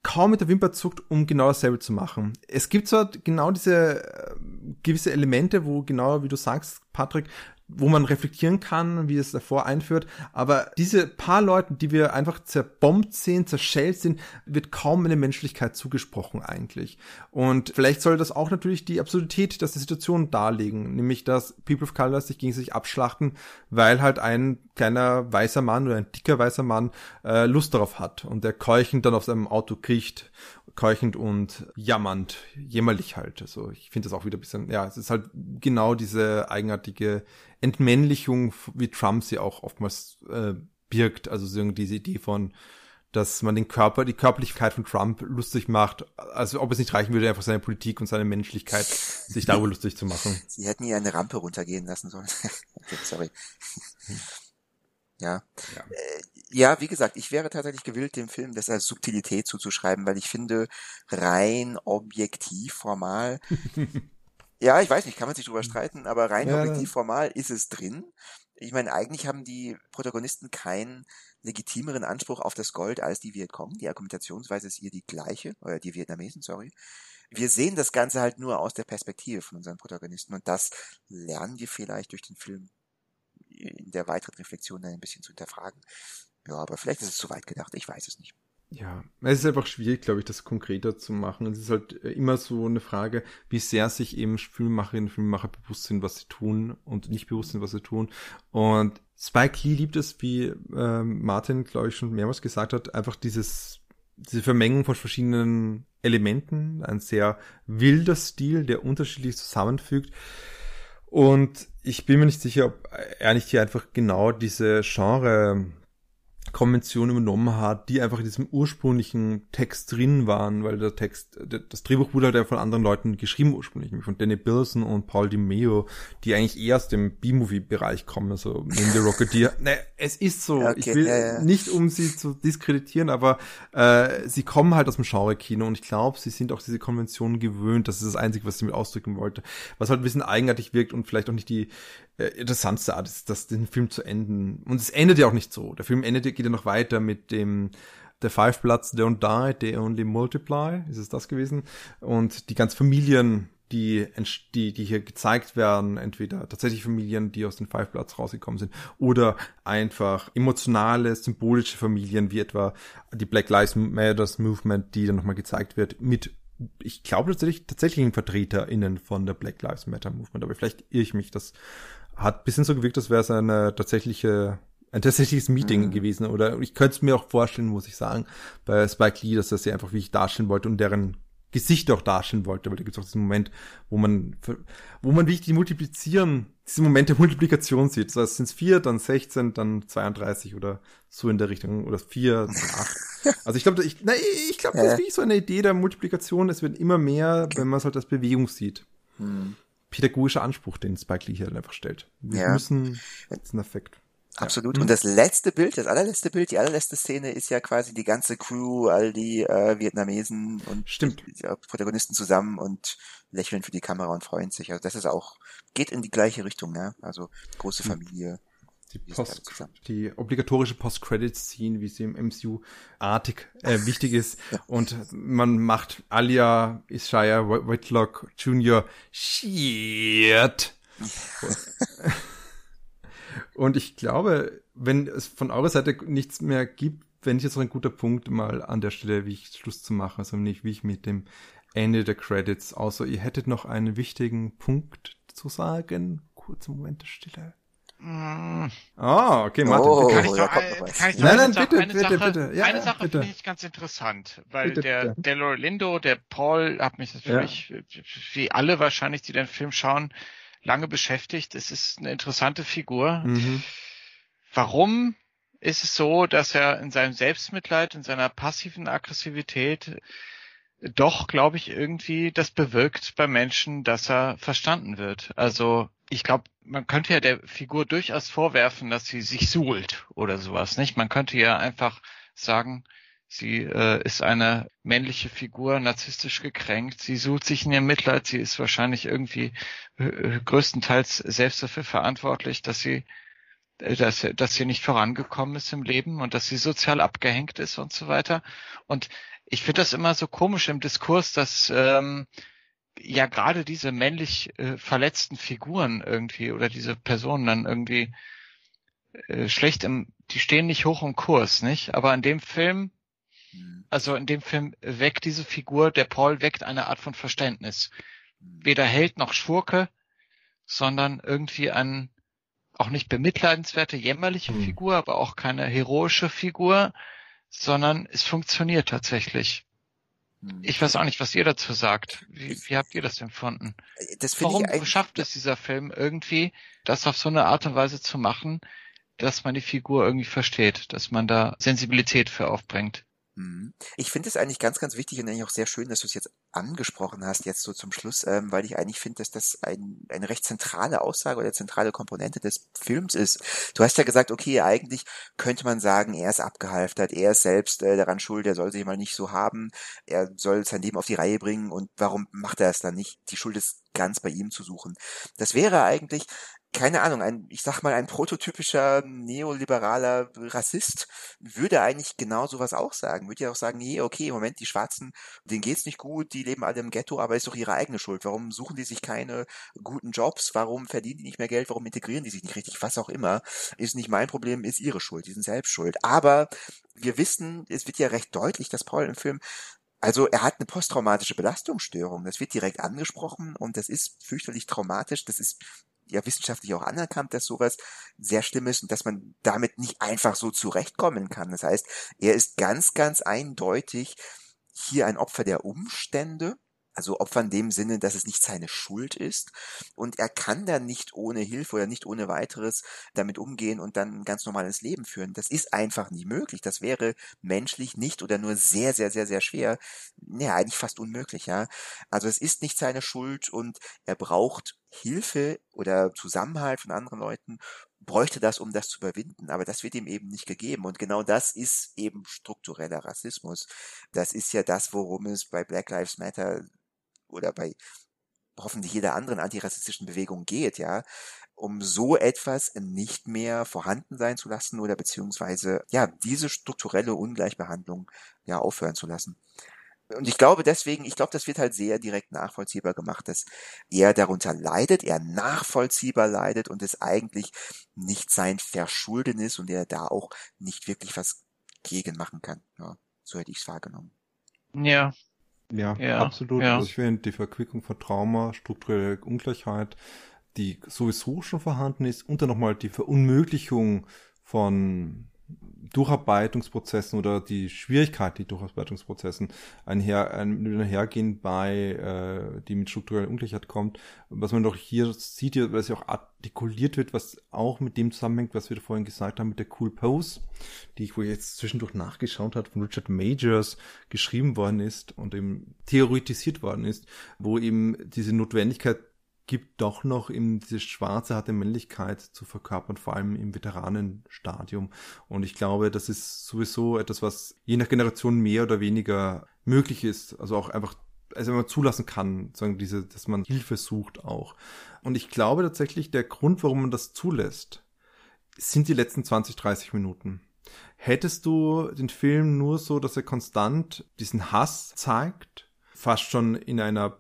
kaum mit der Wimper zuckt, um genau dasselbe zu machen. Es gibt zwar genau diese äh, gewisse Elemente, wo genau, wie du sagst, Patrick, wo man reflektieren kann, wie es davor einführt. Aber diese paar Leuten, die wir einfach zerbombt sehen, zerschellt sind, wird kaum eine Menschlichkeit zugesprochen eigentlich. Und vielleicht soll das auch natürlich die Absurdität der Situation darlegen, nämlich dass People of Color sich gegen sich abschlachten, weil halt ein kleiner weißer Mann oder ein dicker weißer Mann äh, Lust darauf hat und der keuchend dann auf seinem Auto kriecht keuchend und jammernd, jämmerlich halt. Also ich finde das auch wieder ein bisschen, ja, es ist halt genau diese eigenartige Entmännlichung, wie Trump sie auch oftmals äh, birgt. Also so diese Idee von, dass man den Körper, die Körperlichkeit von Trump lustig macht, also ob es nicht reichen würde, einfach seine Politik und seine Menschlichkeit sich darüber lustig zu machen. Sie hätten ihr eine Rampe runtergehen lassen sollen. okay, sorry. Ja. ja. Äh, ja, wie gesagt, ich wäre tatsächlich gewillt, dem Film das als Subtilität zuzuschreiben, weil ich finde, rein objektiv formal, ja, ich weiß nicht, kann man sich drüber streiten, aber rein ja. objektiv formal ist es drin. Ich meine, eigentlich haben die Protagonisten keinen legitimeren Anspruch auf das Gold als die Vietcong. Die Argumentationsweise ist hier die gleiche, oder die Vietnamesen, sorry. Wir sehen das Ganze halt nur aus der Perspektive von unseren Protagonisten und das lernen wir vielleicht durch den Film in der weiteren Reflexion dann ein bisschen zu hinterfragen. Ja, aber vielleicht ist es zu weit gedacht, ich weiß es nicht. Ja, es ist einfach schwierig, glaube ich, das konkreter zu machen. Es ist halt äh, immer so eine Frage, wie sehr sich eben Filmemacherinnen und Filmemacher bewusst sind, was sie tun und nicht bewusst sind, was sie tun. Und Spike Lee liebt es, wie ähm, Martin, glaube ich, schon mehrmals gesagt hat, einfach dieses, diese Vermengung von verschiedenen Elementen, ein sehr wilder Stil, der unterschiedlich zusammenfügt. Und ich bin mir nicht sicher, ob er nicht hier einfach genau diese Genre Konvention übernommen hat, die einfach in diesem ursprünglichen Text drin waren, weil der Text, das Drehbuch wurde halt ja von anderen Leuten geschrieben ursprünglich, von Danny Bilson und Paul DiMeo, die eigentlich eher aus dem B-Movie-Bereich kommen, also neben The Rocketeer. ne, es ist so, okay, ich will ja, ja. nicht, um sie zu diskreditieren, aber äh, sie kommen halt aus dem Genre-Kino und ich glaube, sie sind auch diese Konventionen gewöhnt, das ist das Einzige, was ich damit ausdrücken wollte, was halt ein bisschen eigenartig wirkt und vielleicht auch nicht die äh, interessantste Art ist, das, den Film zu enden. Und es endet ja auch nicht so. Der Film endet, geht ja noch weiter mit dem The Five Bloods Don't Die, They Only Multiply, ist es das gewesen? Und die ganzen Familien, die, die, die hier gezeigt werden, entweder tatsächlich Familien, die aus den Five Bloods rausgekommen sind, oder einfach emotionale, symbolische Familien, wie etwa die Black Lives Matters Movement, die dann nochmal gezeigt wird, mit ich glaube tatsächlich tatsächlich VertreterInnen von der Black Lives Matter Movement, aber vielleicht irre ich mich, das hat ein bisschen so gewirkt, als wäre es eine tatsächliche, ein tatsächliches Meeting mhm. gewesen. Oder ich könnte es mir auch vorstellen, muss ich sagen, bei Spike Lee, dass er sie einfach wie ich darstellen wollte und deren Gesicht auch darstellen wollte, weil da gibt es auch diesen Moment, wo man, wo man wirklich die multiplizieren, diese Moment der Multiplikation sieht. Das heißt, sind es vier, dann 16, dann 32 oder so in der Richtung, oder vier, dann acht. Also ich glaube, ich, na, ich glaube, das ist wirklich so eine Idee der Multiplikation. Es wird immer mehr, wenn man es halt als Bewegung sieht. Hm pädagogischer Anspruch, den Spike Lee hier einfach stellt. Wir ja. müssen, das ist ein Effekt. Absolut. Ja. Und das letzte Bild, das allerletzte Bild, die allerletzte Szene ist ja quasi die ganze Crew, all die äh, Vietnamesen und Stimmt. Die, die Protagonisten zusammen und lächeln für die Kamera und freuen sich. Also das ist auch, geht in die gleiche Richtung, ja. Also große hm. Familie die, Post, die obligatorische Post-Credits-Scene, wie sie im MCU-artig äh, wichtig ist. Und man macht Alia Isaiah Whitlock Jr. Shit. Und ich glaube, wenn es von eurer Seite nichts mehr gibt, wenn ich jetzt noch ein guter Punkt mal an der Stelle, wie ich Schluss zu machen, also nicht wie ich mit dem Ende der Credits, außer ihr hättet noch einen wichtigen Punkt zu sagen. Kurzer Moment der Stille. Ah, oh, okay, Martin. Oh, kann ich doch, kann ich doch nein, nein, bitte, eine bitte, Sache, bitte. Ja, eine Sache finde ich ganz interessant, weil bitte, der, bitte. der Lorindo, der Paul, hat mich natürlich, ja. wie alle wahrscheinlich, die den Film schauen, lange beschäftigt. Es ist eine interessante Figur. Mhm. Warum ist es so, dass er in seinem Selbstmitleid, in seiner passiven Aggressivität doch, glaube ich, irgendwie das bewirkt bei Menschen, dass er verstanden wird. Also ich glaube, man könnte ja der Figur durchaus vorwerfen, dass sie sich suhlt oder sowas, nicht? Man könnte ja einfach sagen, sie äh, ist eine männliche Figur, narzisstisch gekränkt, sie sucht sich in ihrem Mitleid, sie ist wahrscheinlich irgendwie äh, größtenteils selbst dafür verantwortlich, dass sie äh, dass, dass sie nicht vorangekommen ist im Leben und dass sie sozial abgehängt ist und so weiter. Und ich finde das immer so komisch im Diskurs, dass ähm, ja gerade diese männlich äh, verletzten Figuren irgendwie oder diese Personen dann irgendwie äh, schlecht im, die stehen nicht hoch im Kurs, nicht? Aber in dem Film, mhm. also in dem Film weckt diese Figur, der Paul weckt eine Art von Verständnis. Mhm. Weder Held noch Schurke, sondern irgendwie ein auch nicht bemitleidenswerte, jämmerliche mhm. Figur, aber auch keine heroische Figur, sondern es funktioniert tatsächlich. Hm. Ich weiß auch nicht, was ihr dazu sagt. Wie, wie habt ihr das empfunden? Das Warum schafft es dieser Film irgendwie, das auf so eine Art und Weise zu machen, dass man die Figur irgendwie versteht, dass man da Sensibilität für aufbringt? Mhm. Ich finde es eigentlich ganz, ganz wichtig und eigentlich auch sehr schön, dass du es jetzt angesprochen hast, jetzt so zum Schluss, ähm, weil ich eigentlich finde, dass das ein, eine recht zentrale Aussage oder zentrale Komponente des Films ist. Du hast ja gesagt, okay, eigentlich könnte man sagen, er ist abgehalftert, er ist selbst äh, daran schuld, er soll sich mal nicht so haben, er soll sein Leben auf die Reihe bringen und warum macht er es dann nicht? Die Schuld ist ganz bei ihm zu suchen. Das wäre eigentlich keine Ahnung, ein, ich sag mal, ein prototypischer neoliberaler Rassist würde eigentlich genau sowas auch sagen. Würde ja auch sagen, nee, okay, im Moment, die Schwarzen, denen geht's nicht gut, die leben alle im Ghetto, aber ist doch ihre eigene Schuld. Warum suchen die sich keine guten Jobs? Warum verdienen die nicht mehr Geld? Warum integrieren die sich nicht richtig? Was auch immer. Ist nicht mein Problem, ist ihre Schuld. Die sind selbst schuld. Aber wir wissen, es wird ja recht deutlich, dass Paul im Film also er hat eine posttraumatische Belastungsstörung. Das wird direkt angesprochen und das ist fürchterlich traumatisch. Das ist ja wissenschaftlich auch anerkannt, dass sowas sehr schlimm ist und dass man damit nicht einfach so zurechtkommen kann. Das heißt, er ist ganz, ganz eindeutig hier ein Opfer der Umstände also Opfer in dem Sinne, dass es nicht seine Schuld ist und er kann dann nicht ohne Hilfe oder nicht ohne weiteres damit umgehen und dann ein ganz normales Leben führen. Das ist einfach nie möglich. Das wäre menschlich nicht oder nur sehr, sehr, sehr, sehr schwer. Ja, eigentlich fast unmöglich, ja. Also es ist nicht seine Schuld und er braucht Hilfe oder Zusammenhalt von anderen Leuten, bräuchte das, um das zu überwinden. Aber das wird ihm eben nicht gegeben. Und genau das ist eben struktureller Rassismus. Das ist ja das, worum es bei Black Lives Matter oder bei hoffentlich jeder anderen antirassistischen Bewegung geht, ja, um so etwas nicht mehr vorhanden sein zu lassen oder beziehungsweise ja diese strukturelle Ungleichbehandlung ja aufhören zu lassen. Und ich glaube deswegen, ich glaube, das wird halt sehr direkt nachvollziehbar gemacht, dass er darunter leidet, er nachvollziehbar leidet und es eigentlich nicht sein Verschulden ist und er da auch nicht wirklich was gegen machen kann. Ja, so hätte ich es wahrgenommen. Ja, ja, ja absolut. Ja. Also ich finde die Verquickung von Trauma, strukturelle Ungleichheit, die sowieso schon vorhanden ist, und dann nochmal die Verunmöglichung von Durcharbeitungsprozessen oder die Schwierigkeit, die Durcharbeitungsprozessen einher, einhergehen bei, äh, die mit struktureller Ungleichheit kommt. Was man doch hier sieht, es ja auch artikuliert wird, was auch mit dem zusammenhängt, was wir vorhin gesagt haben mit der Cool Pose, die ich wohl jetzt zwischendurch nachgeschaut hat, von Richard Majors geschrieben worden ist und eben theoretisiert worden ist, wo eben diese Notwendigkeit gibt doch noch eben diese schwarze harte Männlichkeit zu verkörpern, vor allem im Veteranenstadium. Und ich glaube, das ist sowieso etwas, was je nach Generation mehr oder weniger möglich ist. Also auch einfach, also wenn man zulassen kann, sagen diese, dass man Hilfe sucht auch. Und ich glaube tatsächlich, der Grund, warum man das zulässt, sind die letzten 20, 30 Minuten. Hättest du den Film nur so, dass er konstant diesen Hass zeigt, fast schon in einer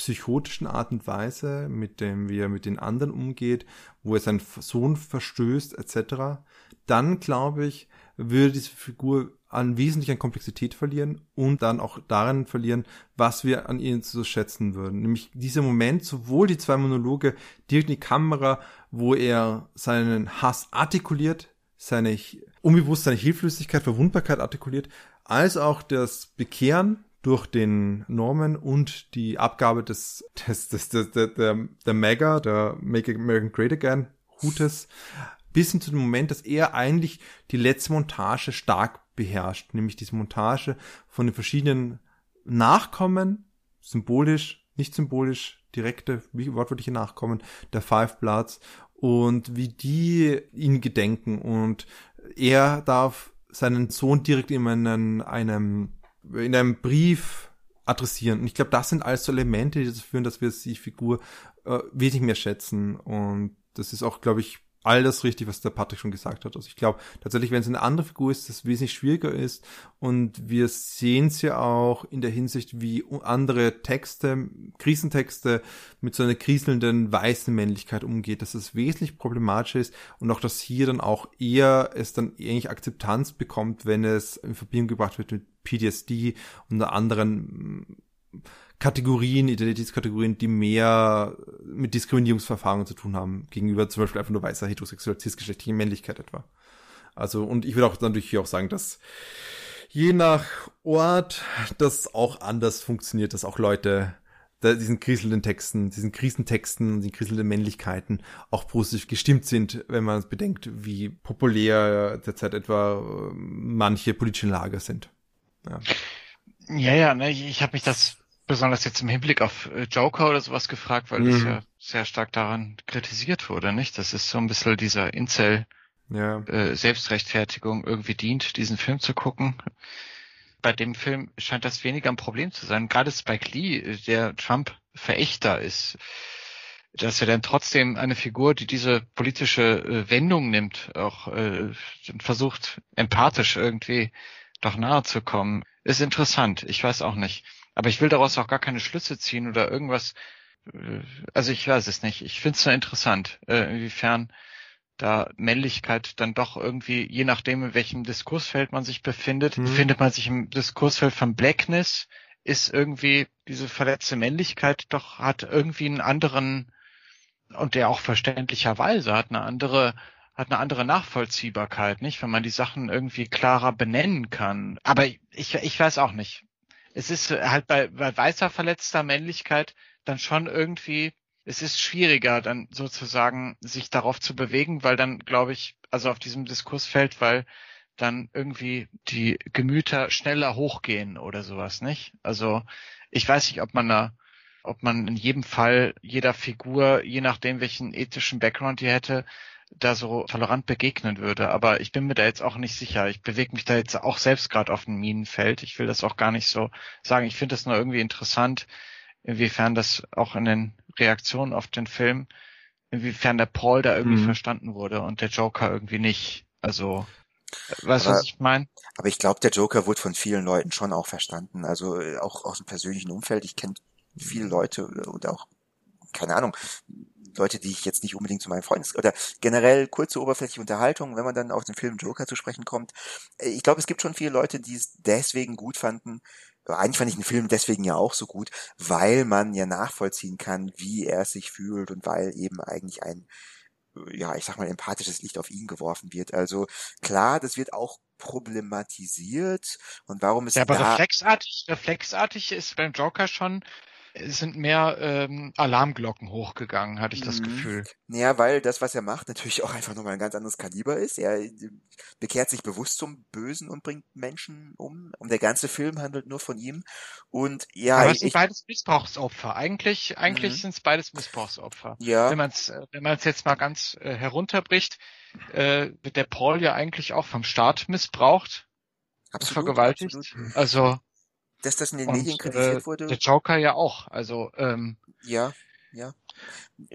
psychotischen Art und Weise, mit dem wie er mit den anderen umgeht, wo er seinen Sohn verstößt, etc., dann glaube ich, würde diese Figur an wesentlich an Komplexität verlieren und dann auch darin verlieren, was wir an ihnen zu schätzen würden. Nämlich dieser Moment, sowohl die zwei Monologe direkt in die Kamera, wo er seinen Hass artikuliert, seine unbewusst seine Hilflosigkeit, Verwundbarkeit artikuliert, als auch das Bekehren durch den Norman und die Abgabe des, des, des, des der, der, der Mega, der Make American Great Again Hutes, bis hin zu dem Moment, dass er eigentlich die letzte Montage stark beherrscht, nämlich diese Montage von den verschiedenen Nachkommen, symbolisch, nicht symbolisch, direkte, wortwörtliche Nachkommen der Five Bloods und wie die ihn gedenken und er darf seinen Sohn direkt in einen, einem in einem Brief adressieren. Und ich glaube, das sind alles so Elemente, die dazu führen, dass wir die Figur äh, wesentlich mehr schätzen. Und das ist auch, glaube ich, all das richtig, was der Patrick schon gesagt hat. Also ich glaube tatsächlich, wenn es eine andere Figur ist, das wesentlich schwieriger ist. Und wir sehen es ja auch in der Hinsicht, wie andere Texte, Krisentexte mit so einer kriselnden weißen Männlichkeit umgeht, dass es wesentlich problematischer ist und auch, dass hier dann auch eher es dann eigentlich Akzeptanz bekommt, wenn es in Verbindung gebracht wird mit PTSD und anderen Kategorien, Identitätskategorien, die mehr mit Diskriminierungsverfahren zu tun haben, gegenüber zum Beispiel einfach nur weißer heterosexueller cisgeschlechtlicher Männlichkeit etwa. Also, und ich würde auch natürlich hier auch sagen, dass je nach Ort das auch anders funktioniert, dass auch Leute diesen kriselnden Texten, diesen Krisentexten, diesen kriselnden Männlichkeiten auch positiv gestimmt sind, wenn man bedenkt, wie populär derzeit etwa manche politische Lager sind. Ja, ja, ja ne, ich, ich habe mich das besonders jetzt im Hinblick auf äh, Joker oder sowas gefragt, weil mhm. das ja sehr stark daran kritisiert wurde, nicht? Das ist so ein bisschen dieser Incel ja. äh, Selbstrechtfertigung irgendwie dient, diesen Film zu gucken. Bei dem Film scheint das weniger ein Problem zu sein. Gerade Spike Lee, äh, der Trump-Verächter ist, dass er dann trotzdem eine Figur, die diese politische äh, Wendung nimmt, auch äh, versucht, empathisch irgendwie doch nahe zu kommen, ist interessant. Ich weiß auch nicht. Aber ich will daraus auch gar keine Schlüsse ziehen oder irgendwas. Äh, also ich weiß es nicht. Ich finde es nur interessant, äh, inwiefern da Männlichkeit dann doch irgendwie, je nachdem, in welchem Diskursfeld man sich befindet, mhm. befindet man sich im Diskursfeld von Blackness, ist irgendwie diese verletzte Männlichkeit doch, hat irgendwie einen anderen, und der auch verständlicherweise hat eine andere, hat eine andere Nachvollziehbarkeit, nicht? Wenn man die Sachen irgendwie klarer benennen kann. Aber ich, ich weiß auch nicht es ist halt bei, bei weißer verletzter Männlichkeit dann schon irgendwie, es ist schwieriger dann sozusagen sich darauf zu bewegen, weil dann glaube ich, also auf diesem Diskursfeld, weil dann irgendwie die Gemüter schneller hochgehen oder sowas, nicht? Also ich weiß nicht, ob man da, ob man in jedem Fall jeder Figur, je nachdem welchen ethischen Background die hätte, da so tolerant begegnen würde. Aber ich bin mir da jetzt auch nicht sicher. Ich bewege mich da jetzt auch selbst gerade auf dem Minenfeld. Ich will das auch gar nicht so sagen. Ich finde das nur irgendwie interessant, inwiefern das auch in den Reaktionen auf den Film, inwiefern der Paul da irgendwie mhm. verstanden wurde und der Joker irgendwie nicht. Also Weißt du, was ich meine? Aber ich glaube, der Joker wurde von vielen Leuten schon auch verstanden. Also äh, auch aus dem persönlichen Umfeld. Ich kenne viele Leute und auch, keine Ahnung, Leute, die ich jetzt nicht unbedingt zu meinen Freunden oder generell kurze oberflächliche Unterhaltung, wenn man dann auf den Film Joker zu sprechen kommt. Äh, ich glaube, es gibt schon viele Leute, die es deswegen gut fanden. Eigentlich fand ich den Film deswegen ja auch so gut, weil man ja nachvollziehen kann, wie er sich fühlt und weil eben eigentlich ein ja, ich sag mal, empathisches Licht auf ihn geworfen wird. Also klar, das wird auch problematisiert und warum ist ja, aber da reflexartig, reflexartig ist beim Joker schon sind mehr ähm, Alarmglocken hochgegangen, hatte ich das mhm. Gefühl. Ja, weil das, was er macht, natürlich auch einfach nochmal ein ganz anderes Kaliber ist. Er äh, bekehrt sich bewusst zum Bösen und bringt Menschen um. Und der ganze Film handelt nur von ihm. Und ja, Aber es sind beides Missbrauchsopfer. Eigentlich, eigentlich mhm. sind es beides Missbrauchsopfer. Ja. Wenn man es, äh, wenn man es jetzt mal ganz äh, herunterbricht, äh, wird der Paul ja eigentlich auch vom Staat missbraucht. Absolut, vergewaltigt. Absolut. Also dass das in den und, Medien kritisiert äh, wurde. Der Joker ja auch, also ähm, ja, ja.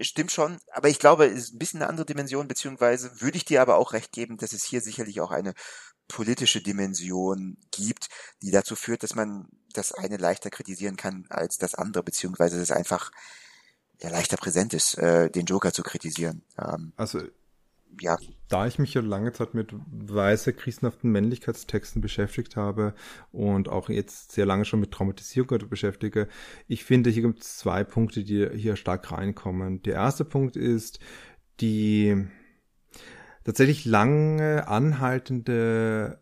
Stimmt schon, aber ich glaube, es ist ein bisschen eine andere Dimension, beziehungsweise würde ich dir aber auch recht geben, dass es hier sicherlich auch eine politische Dimension gibt, die dazu führt, dass man das eine leichter kritisieren kann als das andere, beziehungsweise es einfach ja, leichter präsent ist, äh, den Joker zu kritisieren. Ähm, also ja. Da ich mich ja lange Zeit mit weißer krisenhaften Männlichkeitstexten beschäftigt habe und auch jetzt sehr lange schon mit Traumatisierung beschäftige, ich finde, hier gibt es zwei Punkte, die hier stark reinkommen. Der erste Punkt ist die tatsächlich lange anhaltende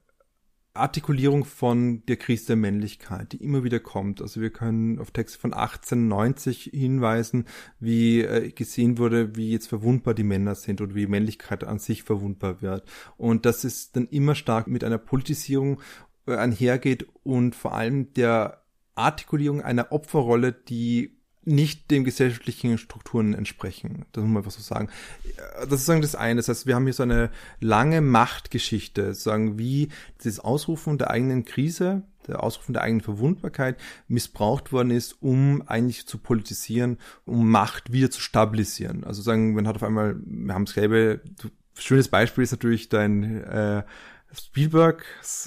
Artikulierung von der Krise der Männlichkeit, die immer wieder kommt. Also wir können auf Texte von 1890 hinweisen, wie äh, gesehen wurde, wie jetzt verwundbar die Männer sind oder wie Männlichkeit an sich verwundbar wird. Und das ist dann immer stark mit einer Politisierung äh, einhergeht und vor allem der Artikulierung einer Opferrolle, die nicht den gesellschaftlichen Strukturen entsprechen. Das muss man einfach so sagen. Das ist sagen das eine. Das heißt, wir haben hier so eine lange Machtgeschichte, sagen, wie das Ausrufen der eigenen Krise, der Ausrufen der eigenen Verwundbarkeit missbraucht worden ist, um eigentlich zu politisieren, um Macht wieder zu stabilisieren. Also sagen, man hat auf einmal, wir haben es gelbe, schönes Beispiel ist natürlich dein äh, Spielberg,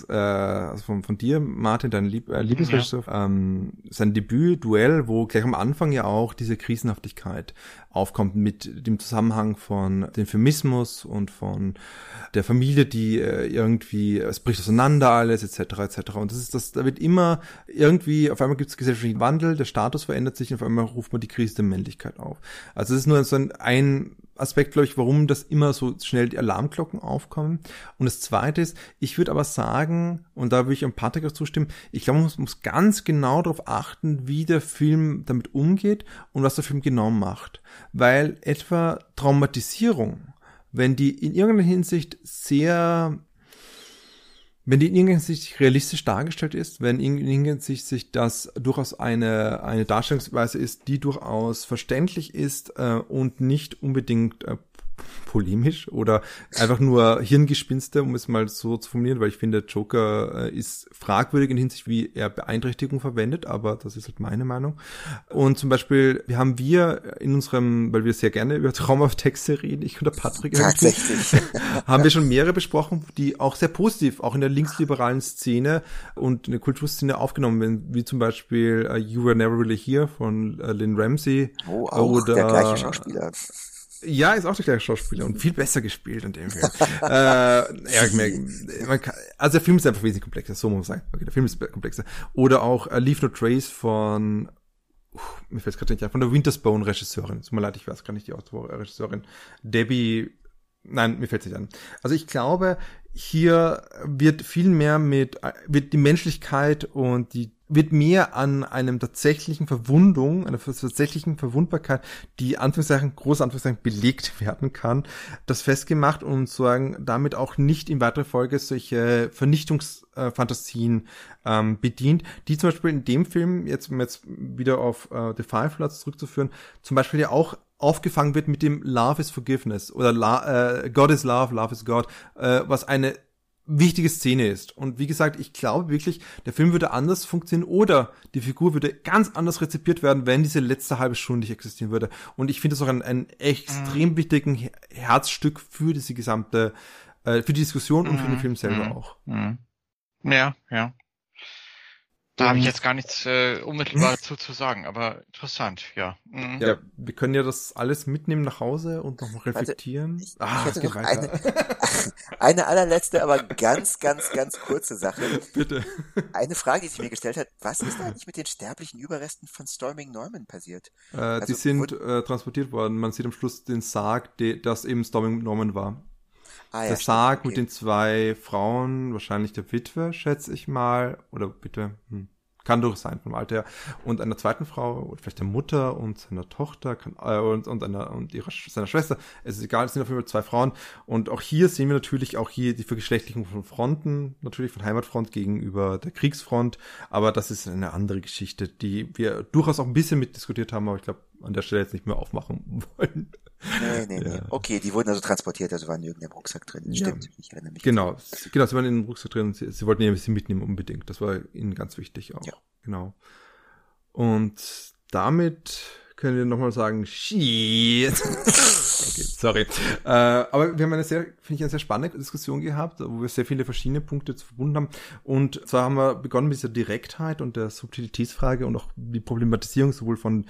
äh, also von, von dir, Martin, dein Lieb äh, Lieblingsregisseur, ja. ähm, sein Debüt, Duell, wo gleich am Anfang ja auch diese Krisenhaftigkeit aufkommt mit dem Zusammenhang von dem Feminismus und von der Familie, die äh, irgendwie, es bricht auseinander alles, etc., etc. Und das ist das, da wird immer irgendwie, auf einmal gibt es gesellschaftlichen Wandel, der Status verändert sich und auf einmal ruft man die Krise der Männlichkeit auf. Also es ist nur so ein, ein Aspekt, glaube ich, warum das immer so schnell die Alarmglocken aufkommen. Und das Zweite ist, ich würde aber sagen, und da würde ich am Patrick auch zustimmen, ich glaube, man muss, muss ganz genau darauf achten, wie der Film damit umgeht und was der Film genau macht. Weil etwa Traumatisierung, wenn die in irgendeiner Hinsicht sehr wenn die in irgendeiner Hinsicht realistisch dargestellt ist, wenn in irgendeiner Hinsicht sich das durchaus eine, eine Darstellungsweise ist, die durchaus verständlich ist äh, und nicht unbedingt äh, polemisch oder einfach nur Hirngespinste, um es mal so zu formulieren, weil ich finde, Joker äh, ist fragwürdig in Hinsicht, wie er Beeinträchtigung verwendet, aber das ist halt meine Meinung. Und zum Beispiel, wir haben wir in unserem, weil wir sehr gerne über Traumatexte reden, ich und der Patrick, Tatsächlich. haben wir schon mehrere besprochen, die auch sehr positiv, auch in der linksliberalen Szene und in der Kulturszene aufgenommen werden, wie zum Beispiel uh, You Were Never Really Here von uh, Lynn Ramsey. Oh, auch oder, der gleiche Schauspieler. Ja, ist auch der gleiche Schauspieler und viel besser gespielt in dem Film. äh, ja, man kann, also der Film ist einfach wesentlich komplexer, so muss man sagen. Okay, der Film ist komplexer. Oder auch uh, Leave No Trace von, uh, mir fällt es gerade nicht ein, von der Wintersbone Regisseurin. Tut mir leid, ich weiß gar nicht die Regisseurin. Debbie, nein, mir fällt es nicht an. Also ich glaube, hier wird viel mehr mit, wird die Menschlichkeit und die wird mehr an einem tatsächlichen Verwundung, einer tatsächlichen Verwundbarkeit, die Anführungszeichen, große Anführungszeichen belegt werden kann, das festgemacht und sagen, damit auch nicht in weiterer Folge solche Vernichtungsfantasien ähm, bedient, die zum Beispiel in dem Film, jetzt um jetzt wieder auf äh, The Five Bloods zurückzuführen, zum Beispiel ja auch aufgefangen wird mit dem Love is Forgiveness oder La äh, God is Love, Love is God, äh, was eine wichtige Szene ist. Und wie gesagt, ich glaube wirklich, der Film würde anders funktionieren oder die Figur würde ganz anders rezipiert werden, wenn diese letzte halbe Stunde nicht existieren würde. Und ich finde es auch ein, ein extrem mhm. wichtigen Herzstück für diese gesamte, äh, für die Diskussion und für den mhm. Film selber mhm. auch. Mhm. Ja, ja. Da habe ich jetzt gar nichts äh, unmittelbar dazu zu sagen, aber interessant, ja. Mhm. Ja, wir können ja das alles mitnehmen nach Hause und noch reflektieren. Also, ich, ah, ich hätte noch eine, eine allerletzte, aber ganz, ganz, ganz kurze Sache. Bitte. Eine Frage, die sich mir gestellt hat, was ist eigentlich mit den sterblichen Überresten von Storming Norman passiert? Äh, also, die sind äh, transportiert worden. Man sieht am Schluss den Sarg, de, das eben Storming Norman war. Ah, ja, der Sarg okay. mit den zwei Frauen, wahrscheinlich der Witwe, schätze ich mal, oder bitte, hm. kann durch sein vom Alter her, und einer zweiten Frau, oder vielleicht der Mutter und seiner Tochter kann, äh, und, und, einer, und ihrer, seiner Schwester. Es ist egal, es sind auf jeden Fall zwei Frauen. Und auch hier sehen wir natürlich auch hier die Vergeschlechtlichung von Fronten, natürlich von Heimatfront gegenüber der Kriegsfront, aber das ist eine andere Geschichte, die wir durchaus auch ein bisschen mitdiskutiert haben, aber ich glaube, an der Stelle jetzt nicht mehr aufmachen wollen. Nee, nee, nee. Okay, die wurden also transportiert, also waren in irgendeinem Rucksack drin. Stimmt, ja. ich erinnere mich. Genau, genau, sie waren in dem Rucksack drin. Sie, sie wollten ja ein bisschen mitnehmen unbedingt. Das war ihnen ganz wichtig auch. Ja. Genau. Und damit können wir nochmal sagen, shit. okay, sorry. Äh, aber wir haben eine sehr, finde ich, eine sehr spannende Diskussion gehabt, wo wir sehr viele verschiedene Punkte verbunden haben. Und zwar haben wir begonnen mit dieser Direktheit und der Subtilitätsfrage und auch die Problematisierung sowohl von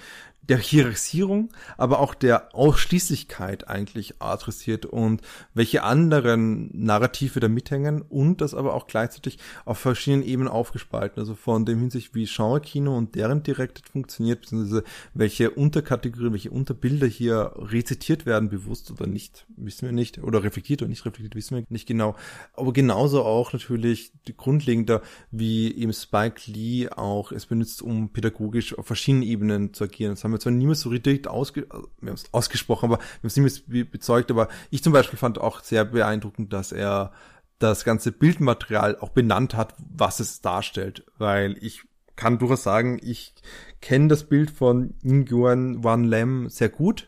der Hierarchisierung, aber auch der Ausschließlichkeit eigentlich adressiert und welche anderen Narrative da mithängen und das aber auch gleichzeitig auf verschiedenen Ebenen aufgespalten. Also von dem Hinsicht, wie Genre-Kino und deren Directed funktioniert, beziehungsweise welche Unterkategorien, welche Unterbilder hier rezitiert werden, bewusst oder nicht, wissen wir nicht. Oder reflektiert oder nicht reflektiert, wissen wir nicht genau. Aber genauso auch natürlich grundlegender, wie eben Spike Lee auch es benutzt, um pädagogisch auf verschiedenen Ebenen zu agieren. Das haben wir zwar niemals so richtig ausge also, wir haben es ausgesprochen, aber wir haben es niemals bezeugt, aber ich zum Beispiel fand auch sehr beeindruckend, dass er das ganze Bildmaterial auch benannt hat, was es darstellt, weil ich kann durchaus sagen, ich kenne das Bild von Nguyen Wan Lam sehr gut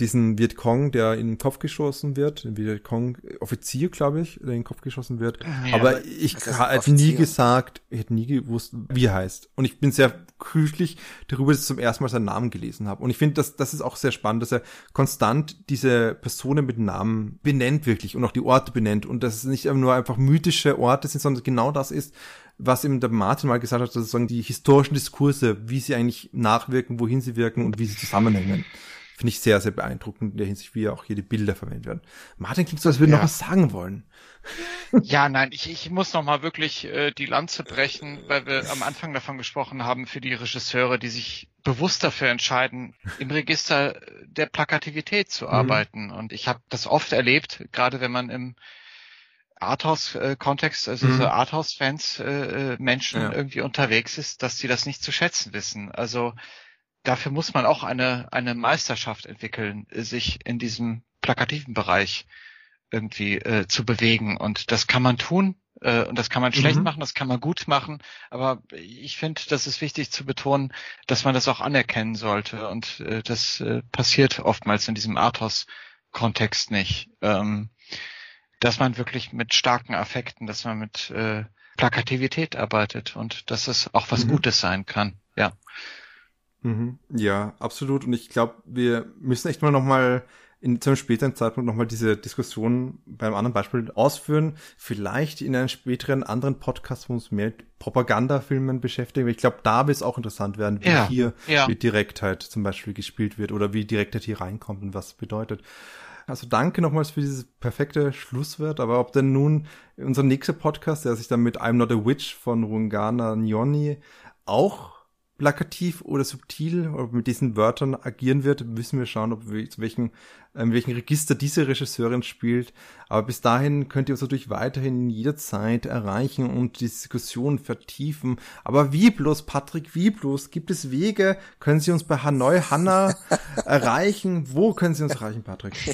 diesen Vietcong, der in den Kopf geschossen wird, den Vietcong-Offizier, glaube ich, der in den Kopf geschossen wird. Ja, aber ich hätte nie gesagt, ich hätte nie gewusst, wie er heißt. Und ich bin sehr glücklich darüber, dass ich zum ersten Mal seinen Namen gelesen habe. Und ich finde, das, das ist auch sehr spannend, dass er konstant diese Personen mit Namen benennt wirklich und auch die Orte benennt. Und dass es nicht nur einfach mythische Orte sind, sondern genau das ist, was eben der Martin mal gesagt hat, sozusagen die historischen Diskurse, wie sie eigentlich nachwirken, wohin sie wirken und wie sie zusammenhängen finde ich sehr, sehr beeindruckend in der Hinsicht, wie auch hier die Bilder verwendet werden. Martin klingt so, als würde ja. noch was sagen wollen. Ja, nein, ich, ich muss noch mal wirklich äh, die Lanze brechen, weil wir am Anfang davon gesprochen haben, für die Regisseure, die sich bewusst dafür entscheiden, im Register der Plakativität zu mhm. arbeiten. Und ich habe das oft erlebt, gerade wenn man im Arthouse-Kontext, also mhm. so Arthouse-Fans, äh, äh, Menschen ja. irgendwie unterwegs ist, dass sie das nicht zu schätzen wissen. Also dafür muss man auch eine, eine Meisterschaft entwickeln, sich in diesem plakativen Bereich irgendwie äh, zu bewegen. Und das kann man tun, Äh, und das kann man schlecht mhm. machen, das kann man gut machen. Aber ich finde, das ist wichtig zu betonen, dass man das auch anerkennen sollte. Und äh, das äh, passiert oftmals in diesem Arthos-Kontext nicht. Ähm, dass man wirklich mit starken Affekten, dass man mit äh, Plakativität arbeitet und dass es auch was mhm. Gutes sein kann. Ja. Mhm. Ja, absolut. Und ich glaube, wir müssen echt mal nochmal in zu einem späteren Zeitpunkt nochmal diese Diskussion beim anderen Beispiel ausführen. Vielleicht in einem späteren anderen Podcast, wo uns mehr mit Propagandafilmen beschäftigen. Ich glaube, da wird es auch interessant werden, wie ja, hier ja. die Direktheit zum Beispiel gespielt wird oder wie Direktheit hier reinkommt und was bedeutet. Also danke nochmals für dieses perfekte Schlusswort. Aber ob denn nun unser nächster Podcast, der sich dann mit I'm Not a Witch von Rungana Nyoni auch plakativ oder subtil oder mit diesen Wörtern agieren wird, müssen wir schauen, ob wir, zu welchen in welchem Register diese Regisseurin spielt. Aber bis dahin könnt ihr uns natürlich weiterhin jederzeit erreichen und die Diskussion vertiefen. Aber wie bloß, Patrick, wie bloß? Gibt es Wege? Können Sie uns bei Hanoi Hanna erreichen? Wo können Sie uns erreichen, Patrick?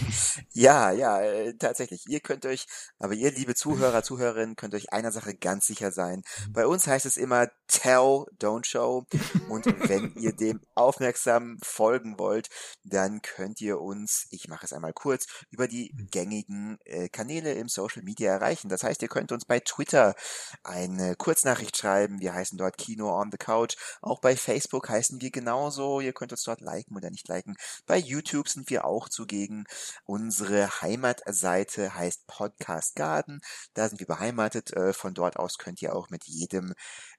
Ja, ja, äh, tatsächlich. Ihr könnt euch, aber ihr, liebe Zuhörer, Zuhörerinnen, könnt euch einer Sache ganz sicher sein. Bei uns heißt es immer Tell, don't show. Und wenn ihr dem aufmerksam folgen wollt, dann könnt ihr uns, ich ich mache es einmal kurz, über die mhm. gängigen äh, Kanäle im Social Media erreichen. Das heißt, ihr könnt uns bei Twitter eine Kurznachricht schreiben. Wir heißen dort Kino on the Couch. Auch bei Facebook heißen wir genauso. Ihr könnt uns dort liken oder nicht liken. Bei YouTube sind wir auch zugegen. Unsere Heimatseite heißt Podcast Garden. Da sind wir beheimatet. Äh, von dort aus könnt ihr auch mit jedem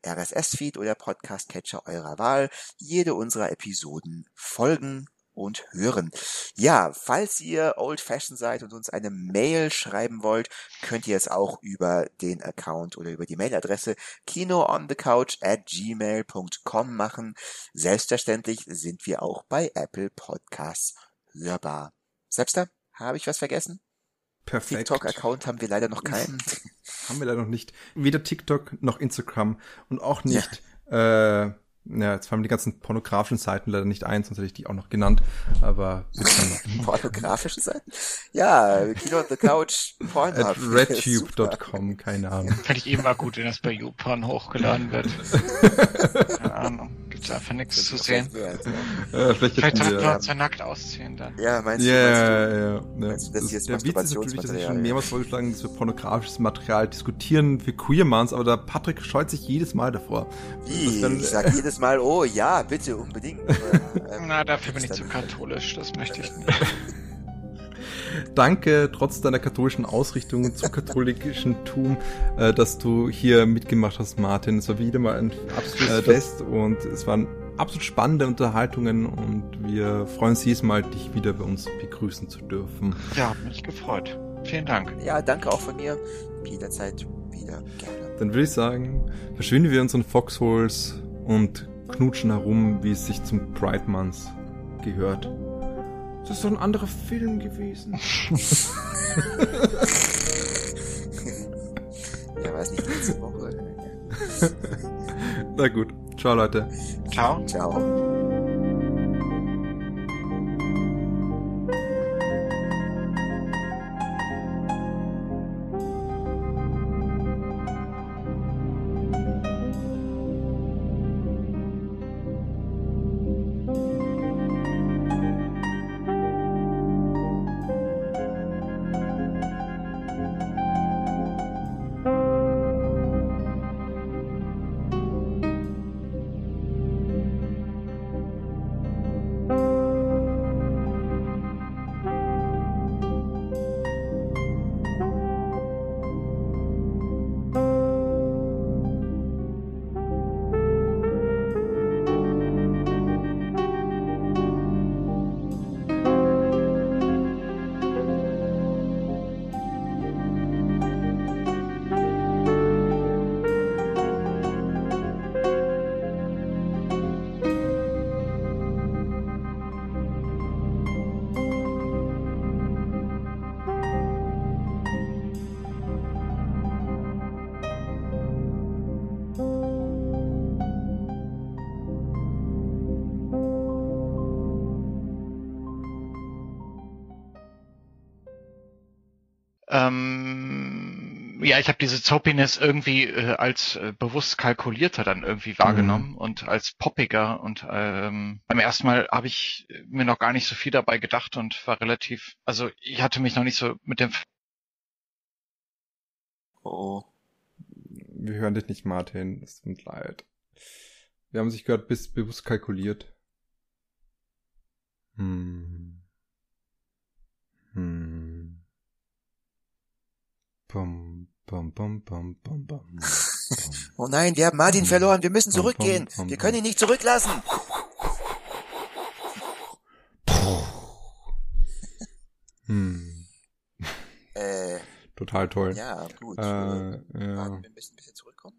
RSS-Feed oder Podcast-Catcher eurer Wahl jede unserer Episoden folgen und hören. Ja, falls ihr old fashioned seid und uns eine Mail schreiben wollt, könnt ihr es auch über den Account oder über die Mailadresse kinoonthecouch at gmail.com machen. Selbstverständlich sind wir auch bei Apple Podcasts hörbar. Selbster, habe ich was vergessen? Perfekt. TikTok-Account haben wir leider noch keinen. haben wir leider noch nicht. Weder TikTok noch Instagram und auch nicht ja. äh, ja, jetzt fallen mir die ganzen pornografischen Seiten leider nicht ein, sonst hätte ich die auch noch genannt. Aber pornografische Seiten? Ja, Kino on the Couch, Pornhub. At redtube.com, keine Ahnung. Fände ich immer gut, wenn das bei YouPorn hochgeladen wird. keine Ahnung. Gibt's einfach nichts zu sehen. Ja, vielleicht vielleicht sollten wir uns ja nackt ausziehen dann. Ja, meinst du? Ja, ja, ja. Meinst du, das ist der Witz ist natürlich, dass ich schon mehrmals vorgeschlagen dass wir pornografisches Material diskutieren für Queermans, aber der Patrick scheut sich jedes Mal davor. Wie? Dann, ich sag jedes Mal, oh ja, bitte, unbedingt. Aber, ähm, Na, dafür bin ich zu katholisch, das möchte ich nicht. Danke, trotz deiner katholischen Ausrichtung zu katholischen Tum, äh, dass du hier mitgemacht hast, Martin. Es war wieder mal ein absolutes äh, Fest und es waren absolut spannende Unterhaltungen und wir freuen uns jedes Mal, dich wieder bei uns begrüßen zu dürfen. Ja, mich gefreut. Vielen Dank. Ja, danke auch von mir. Jederzeit wieder gerne. Dann würde ich sagen, verschwinden wir unseren Foxholes und knutschen herum, wie es sich zum Pride Month gehört. Das ist doch ein anderer Film gewesen. ja, weiß nicht, letzte Woche. Na gut. Ciao, Leute. Ciao. Ciao. Ja, ich habe diese Zoppiness irgendwie äh, als äh, bewusst kalkulierter dann irgendwie wahrgenommen mhm. und als poppiger und ähm, beim ersten Mal habe ich mir noch gar nicht so viel dabei gedacht und war relativ, also ich hatte mich noch nicht so mit dem Oh. Wir hören dich nicht, Martin. Es tut leid. Wir haben sich gehört, bis bewusst kalkuliert. Hm. Hm. Bum, bum, bum, bum, bum, bum. oh nein, wir haben Martin verloren. Wir müssen zurückgehen. Wir können ihn nicht zurücklassen. Hm. Äh. Total toll. Ja, gut. Äh, ja. Warten, wir müssen ein bisschen zurückkommen.